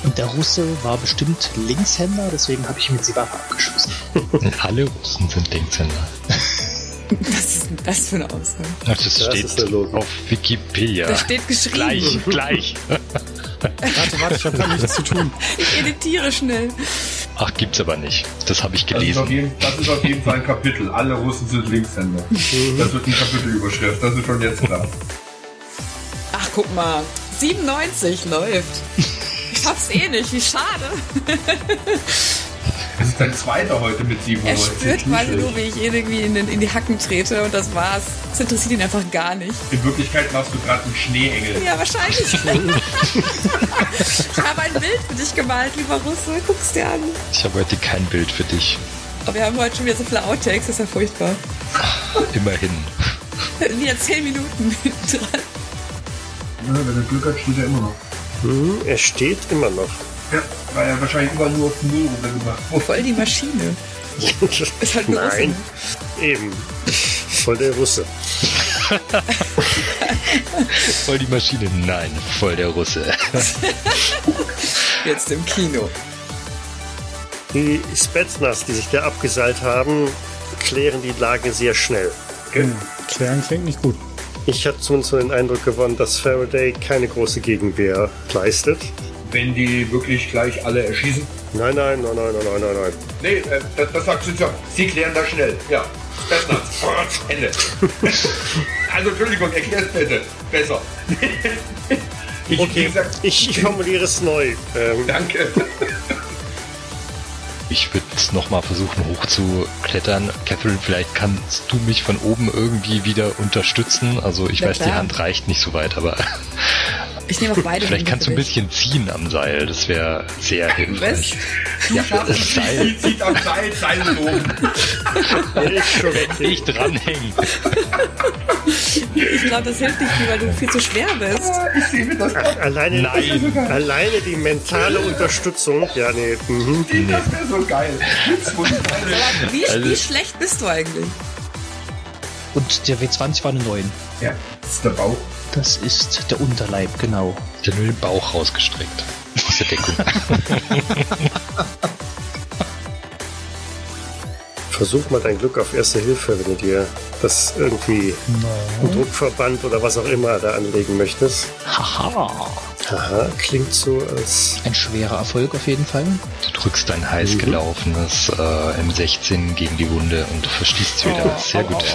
Und der Russe war bestimmt Linkshänder, deswegen habe ich mit Waffe abgeschossen. *laughs* Alle Russen sind Linkshänder. *laughs* Was ist denn das für eine Aussage? Das, ist steht auf Wikipedia. Da steht geschrieben. Gleich, gleich. Warte, warte, ich habe gerade nichts zu tun. Ich editiere schnell. Ach, gibt's aber nicht. Das habe ich das, ist gelesen. jeden, das ist auf jeden Fall ein Kapitel. Alle Russen sind Linkshänder. Das wird eine Kapitelüberschrift. Das ist schon jetzt klar. Ach, guck mal. 97 läuft. Ich schaff's eh nicht. Wie schade. Das ist dein zweiter heute mit Er 97. spürt quasi nur, wie ich irgendwie in, den, in die Hacken trete und das war's. Das interessiert ihn einfach gar nicht. In Wirklichkeit machst du gerade einen Schneeengel. Ja, wahrscheinlich. *laughs* ich habe ein Bild für dich gemalt, lieber Russe. Guck's dir an. Ich habe heute kein Bild für dich. Aber wir haben heute schon wieder so viele Outtakes, das ist ja furchtbar. Immerhin. Wieder 10 Minuten *laughs* dran. Ja, wenn er Glück hat, steht er immer noch. Mhm, er steht immer noch. Ja, weil er wahrscheinlich überall nur auf Null runtergemacht wurde. Voll die Maschine. *laughs* Ist halt nur Nein, eben. Voll der Russe. *laughs* Voll die Maschine. Nein, voll der Russe. *laughs* Jetzt im Kino. Die Spetsnaz, die sich da abgeseilt haben, klären die Lage sehr schnell. Klären klingt nicht gut. Ich habe zumindest so den Eindruck gewonnen, dass Faraday keine große Gegenwehr leistet. Wenn die wirklich gleich alle erschießen. Nein, nein, nein, nein, nein, nein, nein, nein. Nee, äh, das, das sagst du schon. Sie klären das schnell. Ja. Besser. *laughs* Ende. also, Entschuldigung, erklär's bitte. Besser. *laughs* ich, Okay, gesagt, ich, ich formuliere es neu. Ähm, danke. *laughs* Ich würde es nochmal versuchen hochzuklettern. Catherine, vielleicht kannst du mich von oben irgendwie wieder unterstützen. Also ich Na weiß, die klar. Hand reicht nicht so weit, aber Ich nehme auch beide vielleicht kannst du ein bisschen ziehen am Seil. Das wäre sehr *laughs* hilfreich. Ja, Das Seil, Sie zieht am Seil, Seil ist oben. ist ich dranhänge. ich glaube, das hilft nicht viel, weil du viel zu schwer bist. Ich sehe mir das gerade. alleine, Nein. alleine die mentale Unterstützung. Ja, nee. Mhm. Das wäre so geil. Wie, Also- wie schlecht bist du eigentlich? Und der W20 war eine 9. Ja, das ist der Bauch. Das ist der Unterleib, genau. Der nur den Bauch rausgestreckt. Aus der Deckung. *laughs* Versuch mal dein Glück auf Erste Hilfe, wenn du dir das irgendwie einen Druckverband oder was auch immer da anlegen möchtest. Haha. Aha, klingt so als... Ein schwerer Erfolg auf jeden Fall. Du drückst dein heiß gelaufenes äh, M16 gegen die Wunde und verstießt es wieder. Sehr gut. *laughs*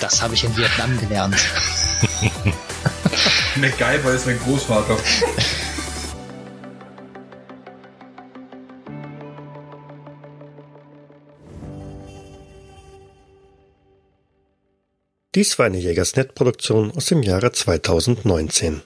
Das habe ich in Vietnam gelernt. *laughs* MacGyver ist mein Großvater. *laughs* Dies war eine Jägersnet-Produktion aus dem Jahre 2019.